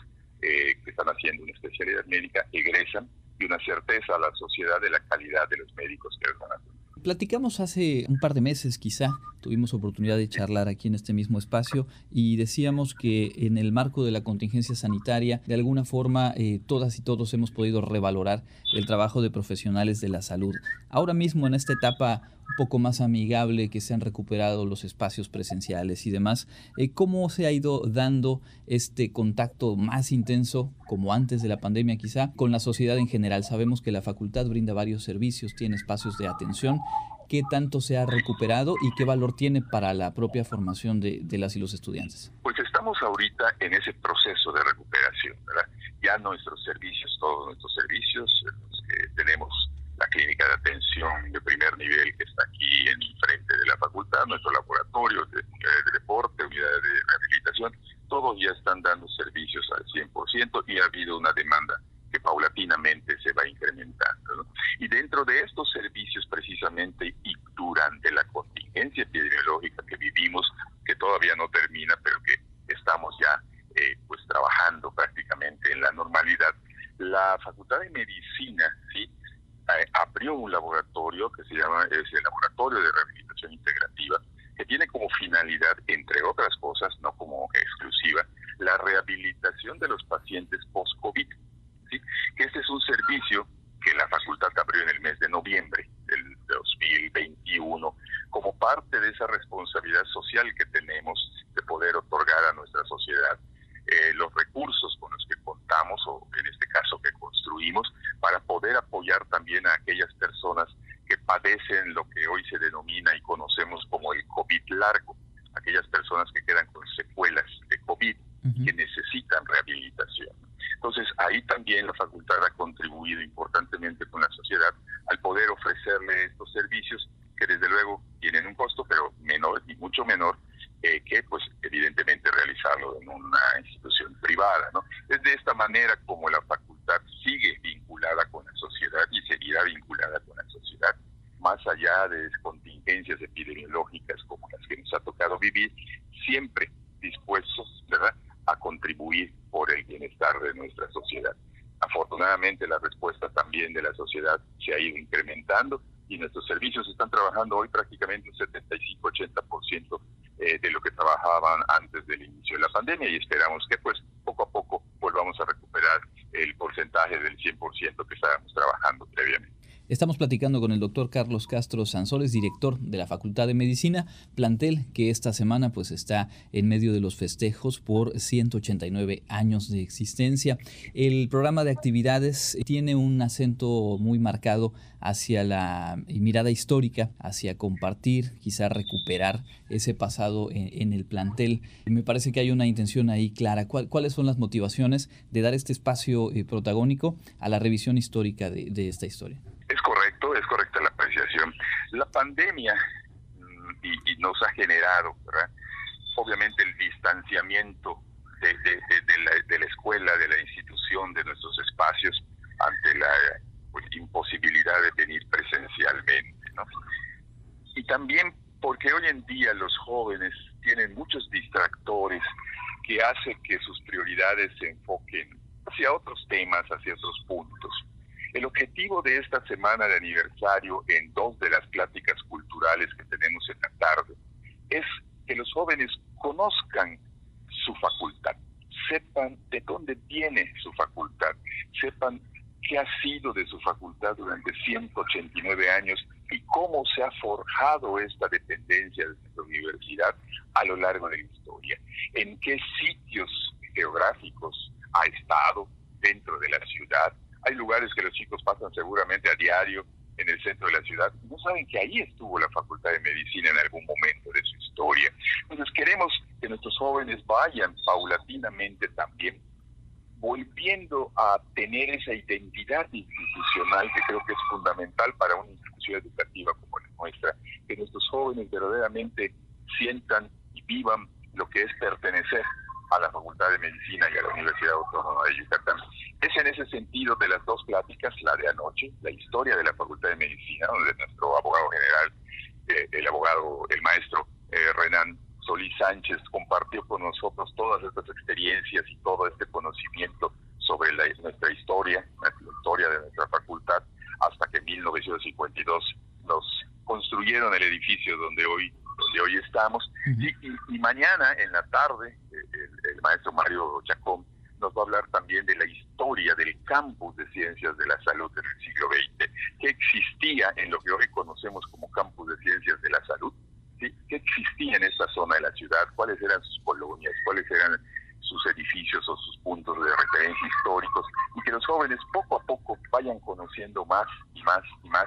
eh, que están haciendo una especialidad médica egresan y una certeza a la sociedad de la calidad de los médicos que a hacer. Platicamos hace un par de meses quizá, tuvimos oportunidad de charlar aquí en este mismo espacio y decíamos que en el marco de la contingencia sanitaria, de alguna forma eh, todas y todos hemos podido revalorar el trabajo de profesionales de la salud. Ahora mismo en esta etapa un poco más amigable, que se han recuperado los espacios presenciales y demás. Eh, ¿Cómo se ha ido dando este contacto más intenso, como antes de la pandemia quizá, con la sociedad en general? Sabemos que la facultad brinda varios servicios, tiene espacios de atención. ¿Qué tanto se ha recuperado y qué valor tiene para la propia formación de, de las y los estudiantes? Pues estamos ahorita en ese proceso de recuperación, ¿verdad? Ya nuestros servicios, todos nuestros servicios, los que tenemos la clínica de atención de primer nivel que está aquí en frente de la facultad, nuestro laboratorio de, deporte, unidades de rehabilitación, todos ya están dando servicios al 100% y ha habido una demanda que paulatinamente se va incrementando. Y dentro de estos servicios precisamente y durante la contingencia epidemiológica que vivimos, que todavía no termina, pero que estamos ya eh, pues trabajando prácticamente en la normalidad, la Facultad de Medicina, ¿sí? Abrió un laboratorio que se llama es el Laboratorio de Rehabilitación Integrativa, que tiene como finalidad, entre otras cosas, no como exclusiva, la rehabilitación de los pacientes post-COVID. ¿sí? Este es un servicio que la facultad abrió en el mes de noviembre del 2021 como parte de esa responsabilidad social que tenemos de poder otorgar a nuestra sociedad eh, los recursos con los que contamos o en este caso que construimos para poder apoyar también a aquellas personas que padecen lo que hoy se denomina y conocemos como el COVID largo, aquellas personas que quedan con secuelas de COVID que necesitan rehabilitación. Entonces, ahí también la facultad ha contribuido importantemente con la sociedad al poder ofrecerle estos servicios que desde luego tienen un costo, pero menor y mucho menor eh, que, pues, evidentemente realizarlo en una institución privada, ¿no? Es de esta manera como la facultad sigue vinculada con la sociedad y seguirá vinculada con la sociedad, más allá de contingencias epidemiológicas como las que nos ha tocado vivir, siempre dispuestos, ¿verdad?, a contribuir por el bienestar de nuestra sociedad. Afortunadamente la respuesta también de la sociedad se ha ido incrementando y nuestros servicios están trabajando hoy prácticamente un 75-80% eh, de lo que trabajaban antes del inicio de la pandemia y esperamos que pues poco a poco volvamos a recuperar el porcentaje del 100% que estábamos trabajando previamente. Estamos platicando con el doctor Carlos Castro Sansoles, director de la Facultad de Medicina, plantel que esta semana pues está en medio de los festejos por 189 años de existencia. El programa de actividades tiene un acento muy marcado hacia la mirada histórica, hacia compartir, quizá recuperar ese pasado en, el plantel. Me parece que hay una intención ahí clara. ¿Cuáles son las motivaciones de dar este espacio eh, protagónico a la revisión histórica de esta historia? Es correcta la apreciación. La pandemia mm, y, nos ha generado, obviamente, el distanciamiento de, la, escuela, de la institución, de nuestros espacios ante la pues, imposibilidad de venir presencialmente. Y también porque hoy en día los jóvenes tienen muchos distractores que hacen que sus prioridades se enfoquen hacia otros temas, hacia otros puntos. El objetivo de esta semana de aniversario en dos de las pláticas culturales que tenemos en la tarde es que los jóvenes conozcan su facultad, sepan de dónde viene su facultad, sepan qué ha sido de su facultad durante 189 años y cómo se ha forjado esta dependencia de nuestra universidad a lo largo de la historia, en qué sitios geográficos ha estado dentro de la ciudad, hay lugares que los chicos pasan seguramente a diario en el centro de la ciudad no saben que ahí estuvo la Facultad de Medicina en algún momento de su historia. Entonces queremos que nuestros jóvenes vayan paulatinamente también volviendo a tener esa identidad institucional que creo que es fundamental para una institución educativa como la nuestra, que nuestros jóvenes verdaderamente sientan y vivan lo que es pertenecer a la Facultad de Medicina y a la Universidad Autónoma de Yucatán. Es en ese sentido de las dos pláticas, la de anoche, la historia de la Facultad de Medicina, donde nuestro abogado general, eh, el abogado, el maestro eh, Renan Solís Sánchez, compartió con nosotros todas estas experiencias y todo este conocimiento sobre nuestra historia, la historia de nuestra facultad, hasta que en 1952 nos construyeron el edificio donde hoy donde hoy estamos. y, mañana en la tarde, el, maestro Mario Chacón nos va a hablar también de la historia del campus de ciencias de la salud en el siglo XX, qué existía en lo que hoy conocemos como campus de ciencias de la salud, ¿sí? qué existía en esta zona de la ciudad, cuáles eran sus colonias, cuáles eran sus edificios o sus puntos de referencia históricos, y que los jóvenes poco a poco vayan conociendo más y más y más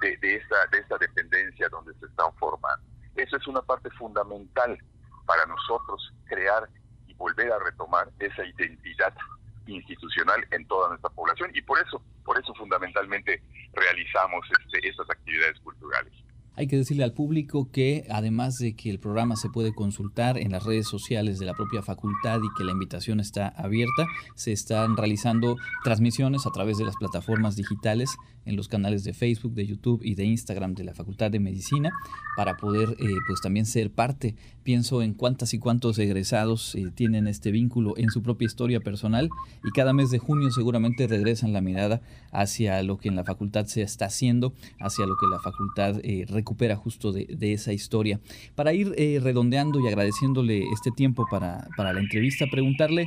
de, de, esta, de esta dependencia donde se están formando. Eso es una parte fundamental para nosotros crear y volver a retomar esa identidad institucional en toda nuestra población y por eso, por eso fundamentalmente realizamos este, estas actividades culturales. Hay que decirle al público que además de que el programa se puede consultar en las redes sociales de la propia facultad y que la invitación está abierta, se están realizando transmisiones a través de las plataformas digitales en los canales de Facebook, de YouTube y de Instagram de la Facultad de Medicina para poder eh, pues también ser parte. Pienso en cuántas y cuántos egresados eh, tienen este vínculo en su propia historia personal y cada mes de junio seguramente regresan la mirada hacia lo que en la facultad se está haciendo, hacia lo que la facultad eh, recupera justo de, esa historia. Para ir redondeando y agradeciéndole este tiempo para, para la entrevista, preguntarle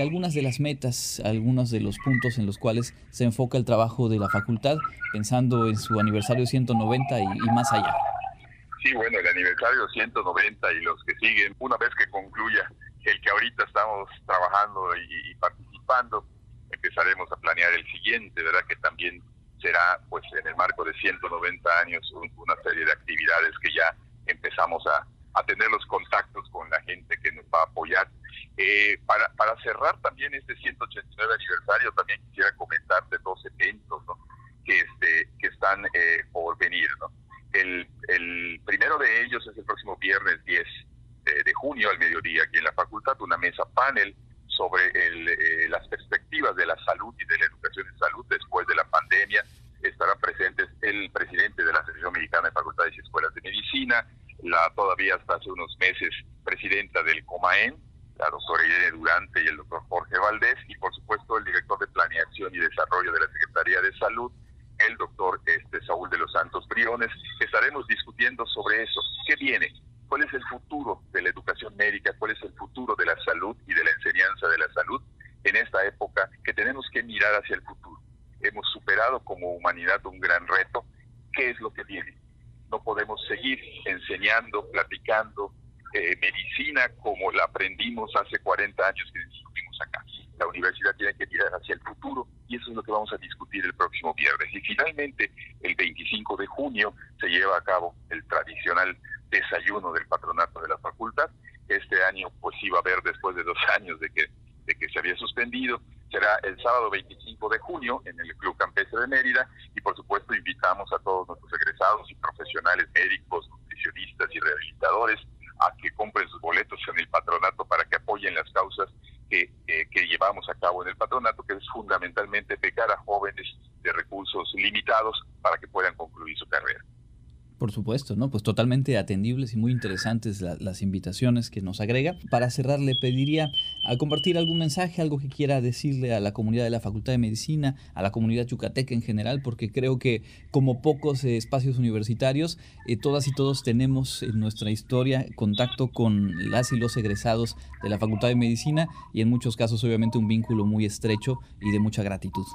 algunas de las metas, algunos de los puntos en los cuales se enfoca el trabajo de la facultad pensando en su aniversario 190 y, y más allá? Sí, bueno, el aniversario 190 y los que siguen, una vez que concluya el que ahorita estamos trabajando y, participando, empezaremos a planear el siguiente, ¿verdad? Que también será, pues, en el marco de 190 años, una serie de actividades que ya empezamos a, a tener los contactos con la gente que nos va a apoyar. Eh, para, para cerrar también este 189 aniversario, también quisiera comentarte dos eventos, ¿no? que, este, que están eh, por venir. ¿no? El, el, primero de ellos es el próximo viernes 10 de, junio al mediodía aquí en la facultad, una mesa panel sobre el, eh, las perspectivas de la salud y de la educación en salud después de la pandemia. Estarán presentes el presidente de la Asociación Mexicana de Facultades y Escuelas de Medicina, la todavía hasta hace unos meses presidenta del COMAEN, la doctora Irene Durante y el doctor Jorge Valdés, y por supuesto el director de Planeación y Desarrollo de la Secretaría de Salud, el doctor este, Saúl de los Santos Briones. Estaremos discutiendo sobre eso. ¿Qué viene? ¿Cuál es el futuro de la educación médica? ¿Cuál es el futuro de la salud y de la enseñanza de la salud en esta época que tenemos que mirar hacia el futuro? Hemos superado como humanidad un gran reto. ¿Qué es lo que viene? No podemos seguir enseñando, platicando eh, medicina como la aprendimos hace 40 años que estuvimos acá la universidad tiene que mirar hacia el futuro y eso es lo que vamos a discutir el próximo viernes. Y finalmente, el 25 de junio se lleva a cabo el tradicional desayuno del patronato de la facultad. Este año pues iba a haber después de dos años de que, de que se había suspendido. Será el sábado 25 de junio en el Club De Mérida y por supuesto invitamos a todos nuestros egresados y profesionales médicos, nutricionistas y rehabilitadores a que compren sus boletos en el patronato para que apoyen las causas que, que llevamos a cabo en el patronato, que es fundamentalmente pecar a jóvenes de recursos limitados para que puedan concluir su carrera. Por supuesto, ¿no? Pues totalmente atendibles y muy interesantes las invitaciones que nos agrega. Para cerrar, le pediría a compartir algún mensaje, algo que quiera decirle a la comunidad de la Facultad de Medicina, a la comunidad yucateca en general, porque creo que como pocos espacios universitarios, eh, todas y todos tenemos en nuestra historia contacto con las y los egresados de la Facultad de Medicina y en muchos casos obviamente un vínculo muy estrecho y de mucha gratitud.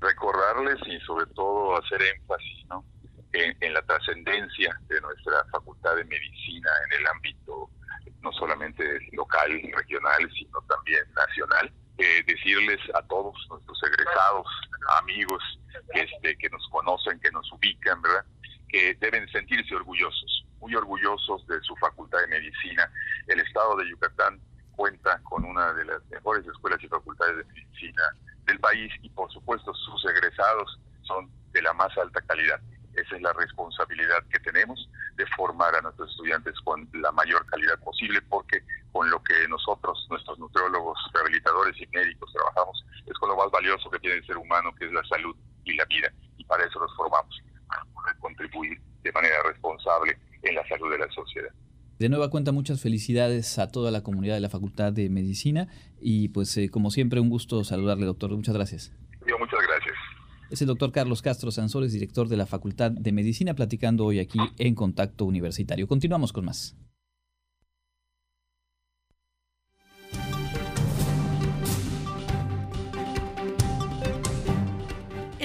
Recordarles y sobre todo hacer énfasis, ¿no? en, la trascendencia de nuestra Facultad de Medicina en el ámbito no solamente local, regional, sino también nacional. Eh, decirles a todos nuestros egresados, amigos este, que nos conocen, que nos ubican, ¿verdad? que deben sentirse orgullosos, muy orgullosos de su Facultad de Medicina. El Estado de Yucatán cuenta con una de las mejores escuelas y facultades de medicina del país y por supuesto sus egresados son de la más alta calidad. Esa es la responsabilidad que tenemos de formar a nuestros estudiantes con la mayor calidad posible, porque con lo que nosotros, nuestros nutriólogos, rehabilitadores y médicos trabajamos, es con lo más valioso que tiene el ser humano, que es la salud y la vida. Y para eso nos formamos, para poder contribuir de manera responsable en la salud de la sociedad. De nueva cuenta, muchas felicidades a toda la comunidad de la Facultad de Medicina y pues eh, como siempre un gusto saludarle, doctor. Muchas gracias. Es el doctor Carlos Castro Sansores, director de la Facultad de Medicina, platicando hoy aquí en Contacto Universitario. Continuamos con más.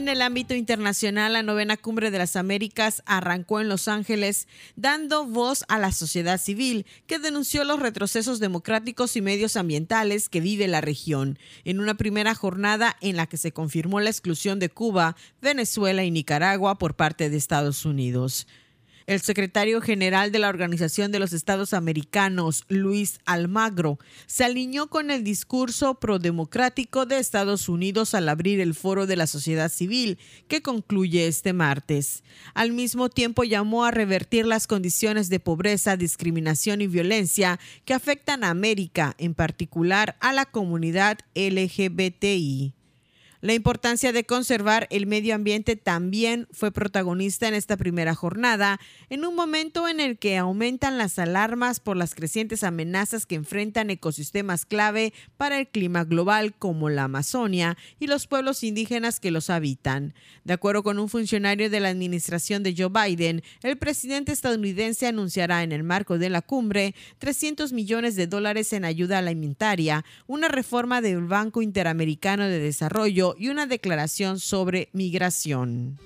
En el ámbito internacional, la novena cumbre de las Américas arrancó en Los Ángeles, dando voz a la sociedad civil, que denunció los retrocesos democráticos y medios ambientales que vive la región, en una primera jornada en la que se confirmó la exclusión de Cuba, Venezuela y Nicaragua por parte de Estados Unidos. El secretario general de la Organización de los Estados Americanos, Luis Almagro, se alineó con el discurso prodemocrático de Estados Unidos al abrir el foro de la sociedad civil, que concluye este martes. Al mismo tiempo llamó a revertir las condiciones de pobreza, discriminación y violencia que afectan a América, en particular a la comunidad LGBTI. La importancia de conservar el medio ambiente también fue protagonista en esta primera jornada, en un momento en el que aumentan las alarmas por las crecientes amenazas que enfrentan ecosistemas clave para el clima global como la Amazonia y los pueblos indígenas que los habitan. De acuerdo con un funcionario de la administración de Joe Biden, el presidente estadounidense anunciará en el marco de la cumbre 300 millones de dólares en ayuda alimentaria, una reforma del Banco Interamericano de Desarrollo y una declaración sobre migración.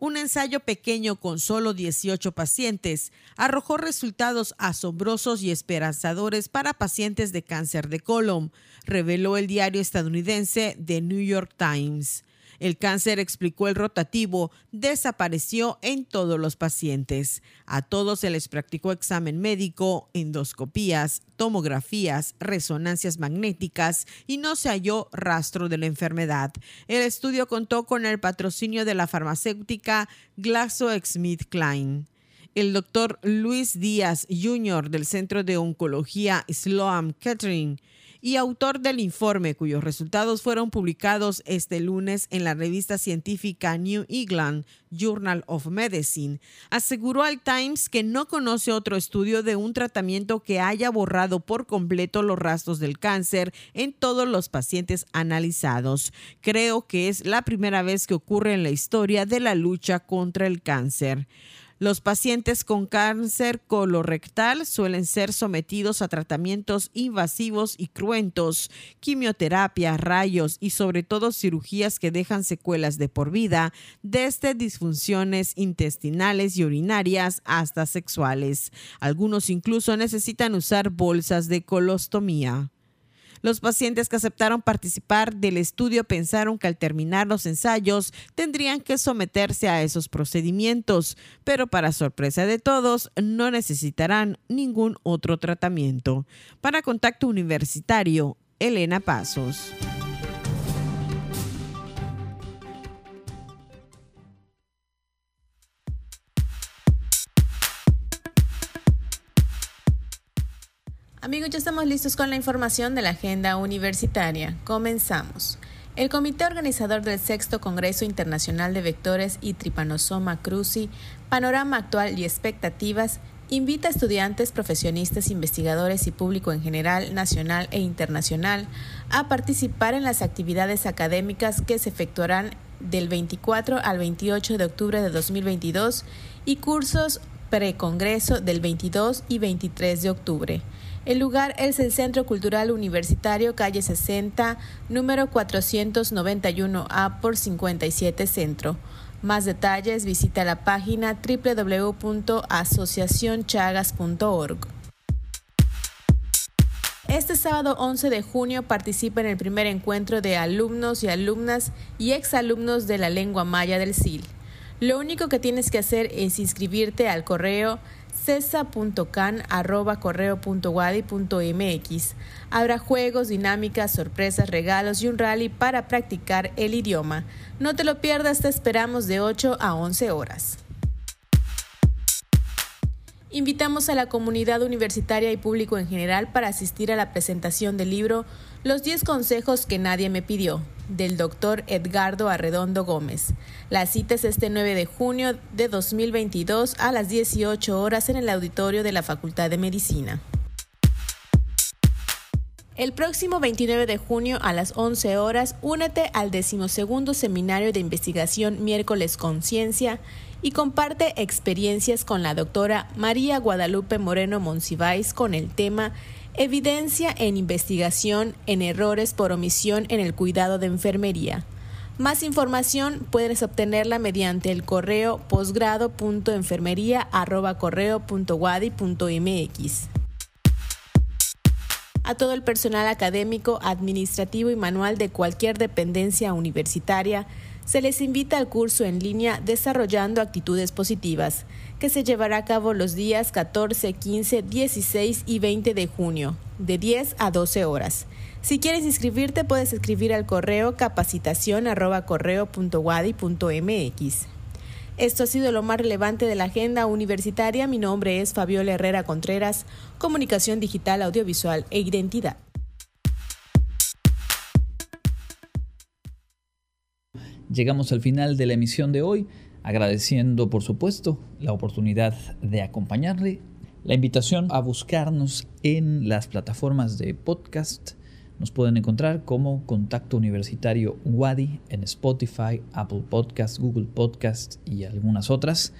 Un ensayo pequeño con solo 18 pacientes arrojó resultados asombrosos y esperanzadores para pacientes de cáncer de colon, reveló el diario estadounidense The New York Times. El cáncer, explicó el rotativo, desapareció en todos los pacientes. A todos se les practicó examen médico, endoscopías, tomografías, resonancias magnéticas y no se halló rastro de la enfermedad. El estudio contó con el patrocinio de la farmacéutica GlaxoSmithKline. El doctor Luis Díaz Jr. del Centro de Oncología Sloan Kettering y autor del informe cuyos resultados fueron publicados este lunes en la revista científica New England Journal of Medicine, aseguró al Times que no conoce otro estudio de un tratamiento que haya borrado por completo los rastros del cáncer en todos los pacientes analizados. Creo que es la primera vez que ocurre en la historia de la lucha contra el cáncer. Los pacientes con cáncer colorectal suelen ser sometidos a tratamientos invasivos y cruentos, quimioterapia, rayos y sobre todo cirugías que dejan secuelas de por vida, desde disfunciones intestinales y urinarias hasta sexuales. Algunos incluso necesitan usar bolsas de colostomía. Los pacientes que aceptaron participar del estudio pensaron que al terminar los ensayos tendrían que someterse a esos procedimientos, pero para sorpresa de todos no necesitarán ningún otro tratamiento. Para Contacto Universitario, Elena Pasos. Amigos, ya estamos listos con la información de la agenda universitaria. Comenzamos. El comité organizador del sexto Congreso Internacional de Vectores y Tripanosoma cruzi, Panorama Actual y Expectativas, invita a estudiantes, profesionistas, investigadores y público en general, nacional e internacional, a participar en las actividades académicas que se efectuarán del 24 al 28 de octubre de 2022 y cursos precongreso del 22 y 23 de octubre. El lugar es el Centro Cultural Universitario, calle 60, número 491A por 57 Centro. Más detalles visita la página www.asociacionchagas.org. Este sábado 11 de junio participa en el primer encuentro de alumnos y alumnas y exalumnos de la lengua maya del SIL. Lo único que tienes que hacer es inscribirte al correo cesa.can.correo.wadi.mx. Habrá juegos, dinámicas, sorpresas, regalos y un rally para practicar el idioma. No te lo pierdas, te esperamos de 8 a 11 horas. Invitamos a la comunidad universitaria y público en general para asistir a la presentación del libro Los 10 consejos que nadie me pidió, del doctor Edgardo Arredondo Gómez. La cita es este 9 de junio de 2022 a las 18 horas en el auditorio de la Facultad de Medicina. El próximo 29 de junio a las 11 horas, únete al decimosegundo seminario de investigación Miércoles Conciencia y comparte experiencias con la doctora María Guadalupe Moreno Monsiváis con el tema Evidencia en investigación en errores por omisión en el cuidado de enfermería. Más información puedes obtenerla mediante el correo posgrado.enfermería.correo.wadi.mx. A todo el personal académico, administrativo y manual de cualquier dependencia universitaria, se les invita al curso en línea Desarrollando Actitudes Positivas, que se llevará a cabo los días 14, 15, 16 y 20 de junio, de 10 a 12 horas. Si quieres inscribirte, puedes escribir al correo capacitación Esto ha sido lo más relevante de la agenda universitaria. Mi nombre es Fabiola Herrera Contreras, Comunicación Digital, Audiovisual e Identidad. Llegamos al final de la emisión de hoy, agradeciendo por supuesto la oportunidad de acompañarle, la invitación a buscarnos en las plataformas de podcast. Nos pueden encontrar como Contacto Universitario Wadi en Spotify, Apple Podcast, Google Podcast y algunas otras.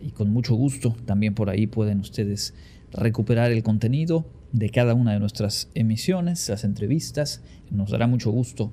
Y con mucho gusto también por ahí pueden ustedes recuperar el contenido de cada una de nuestras emisiones, las entrevistas. Nos dará mucho gusto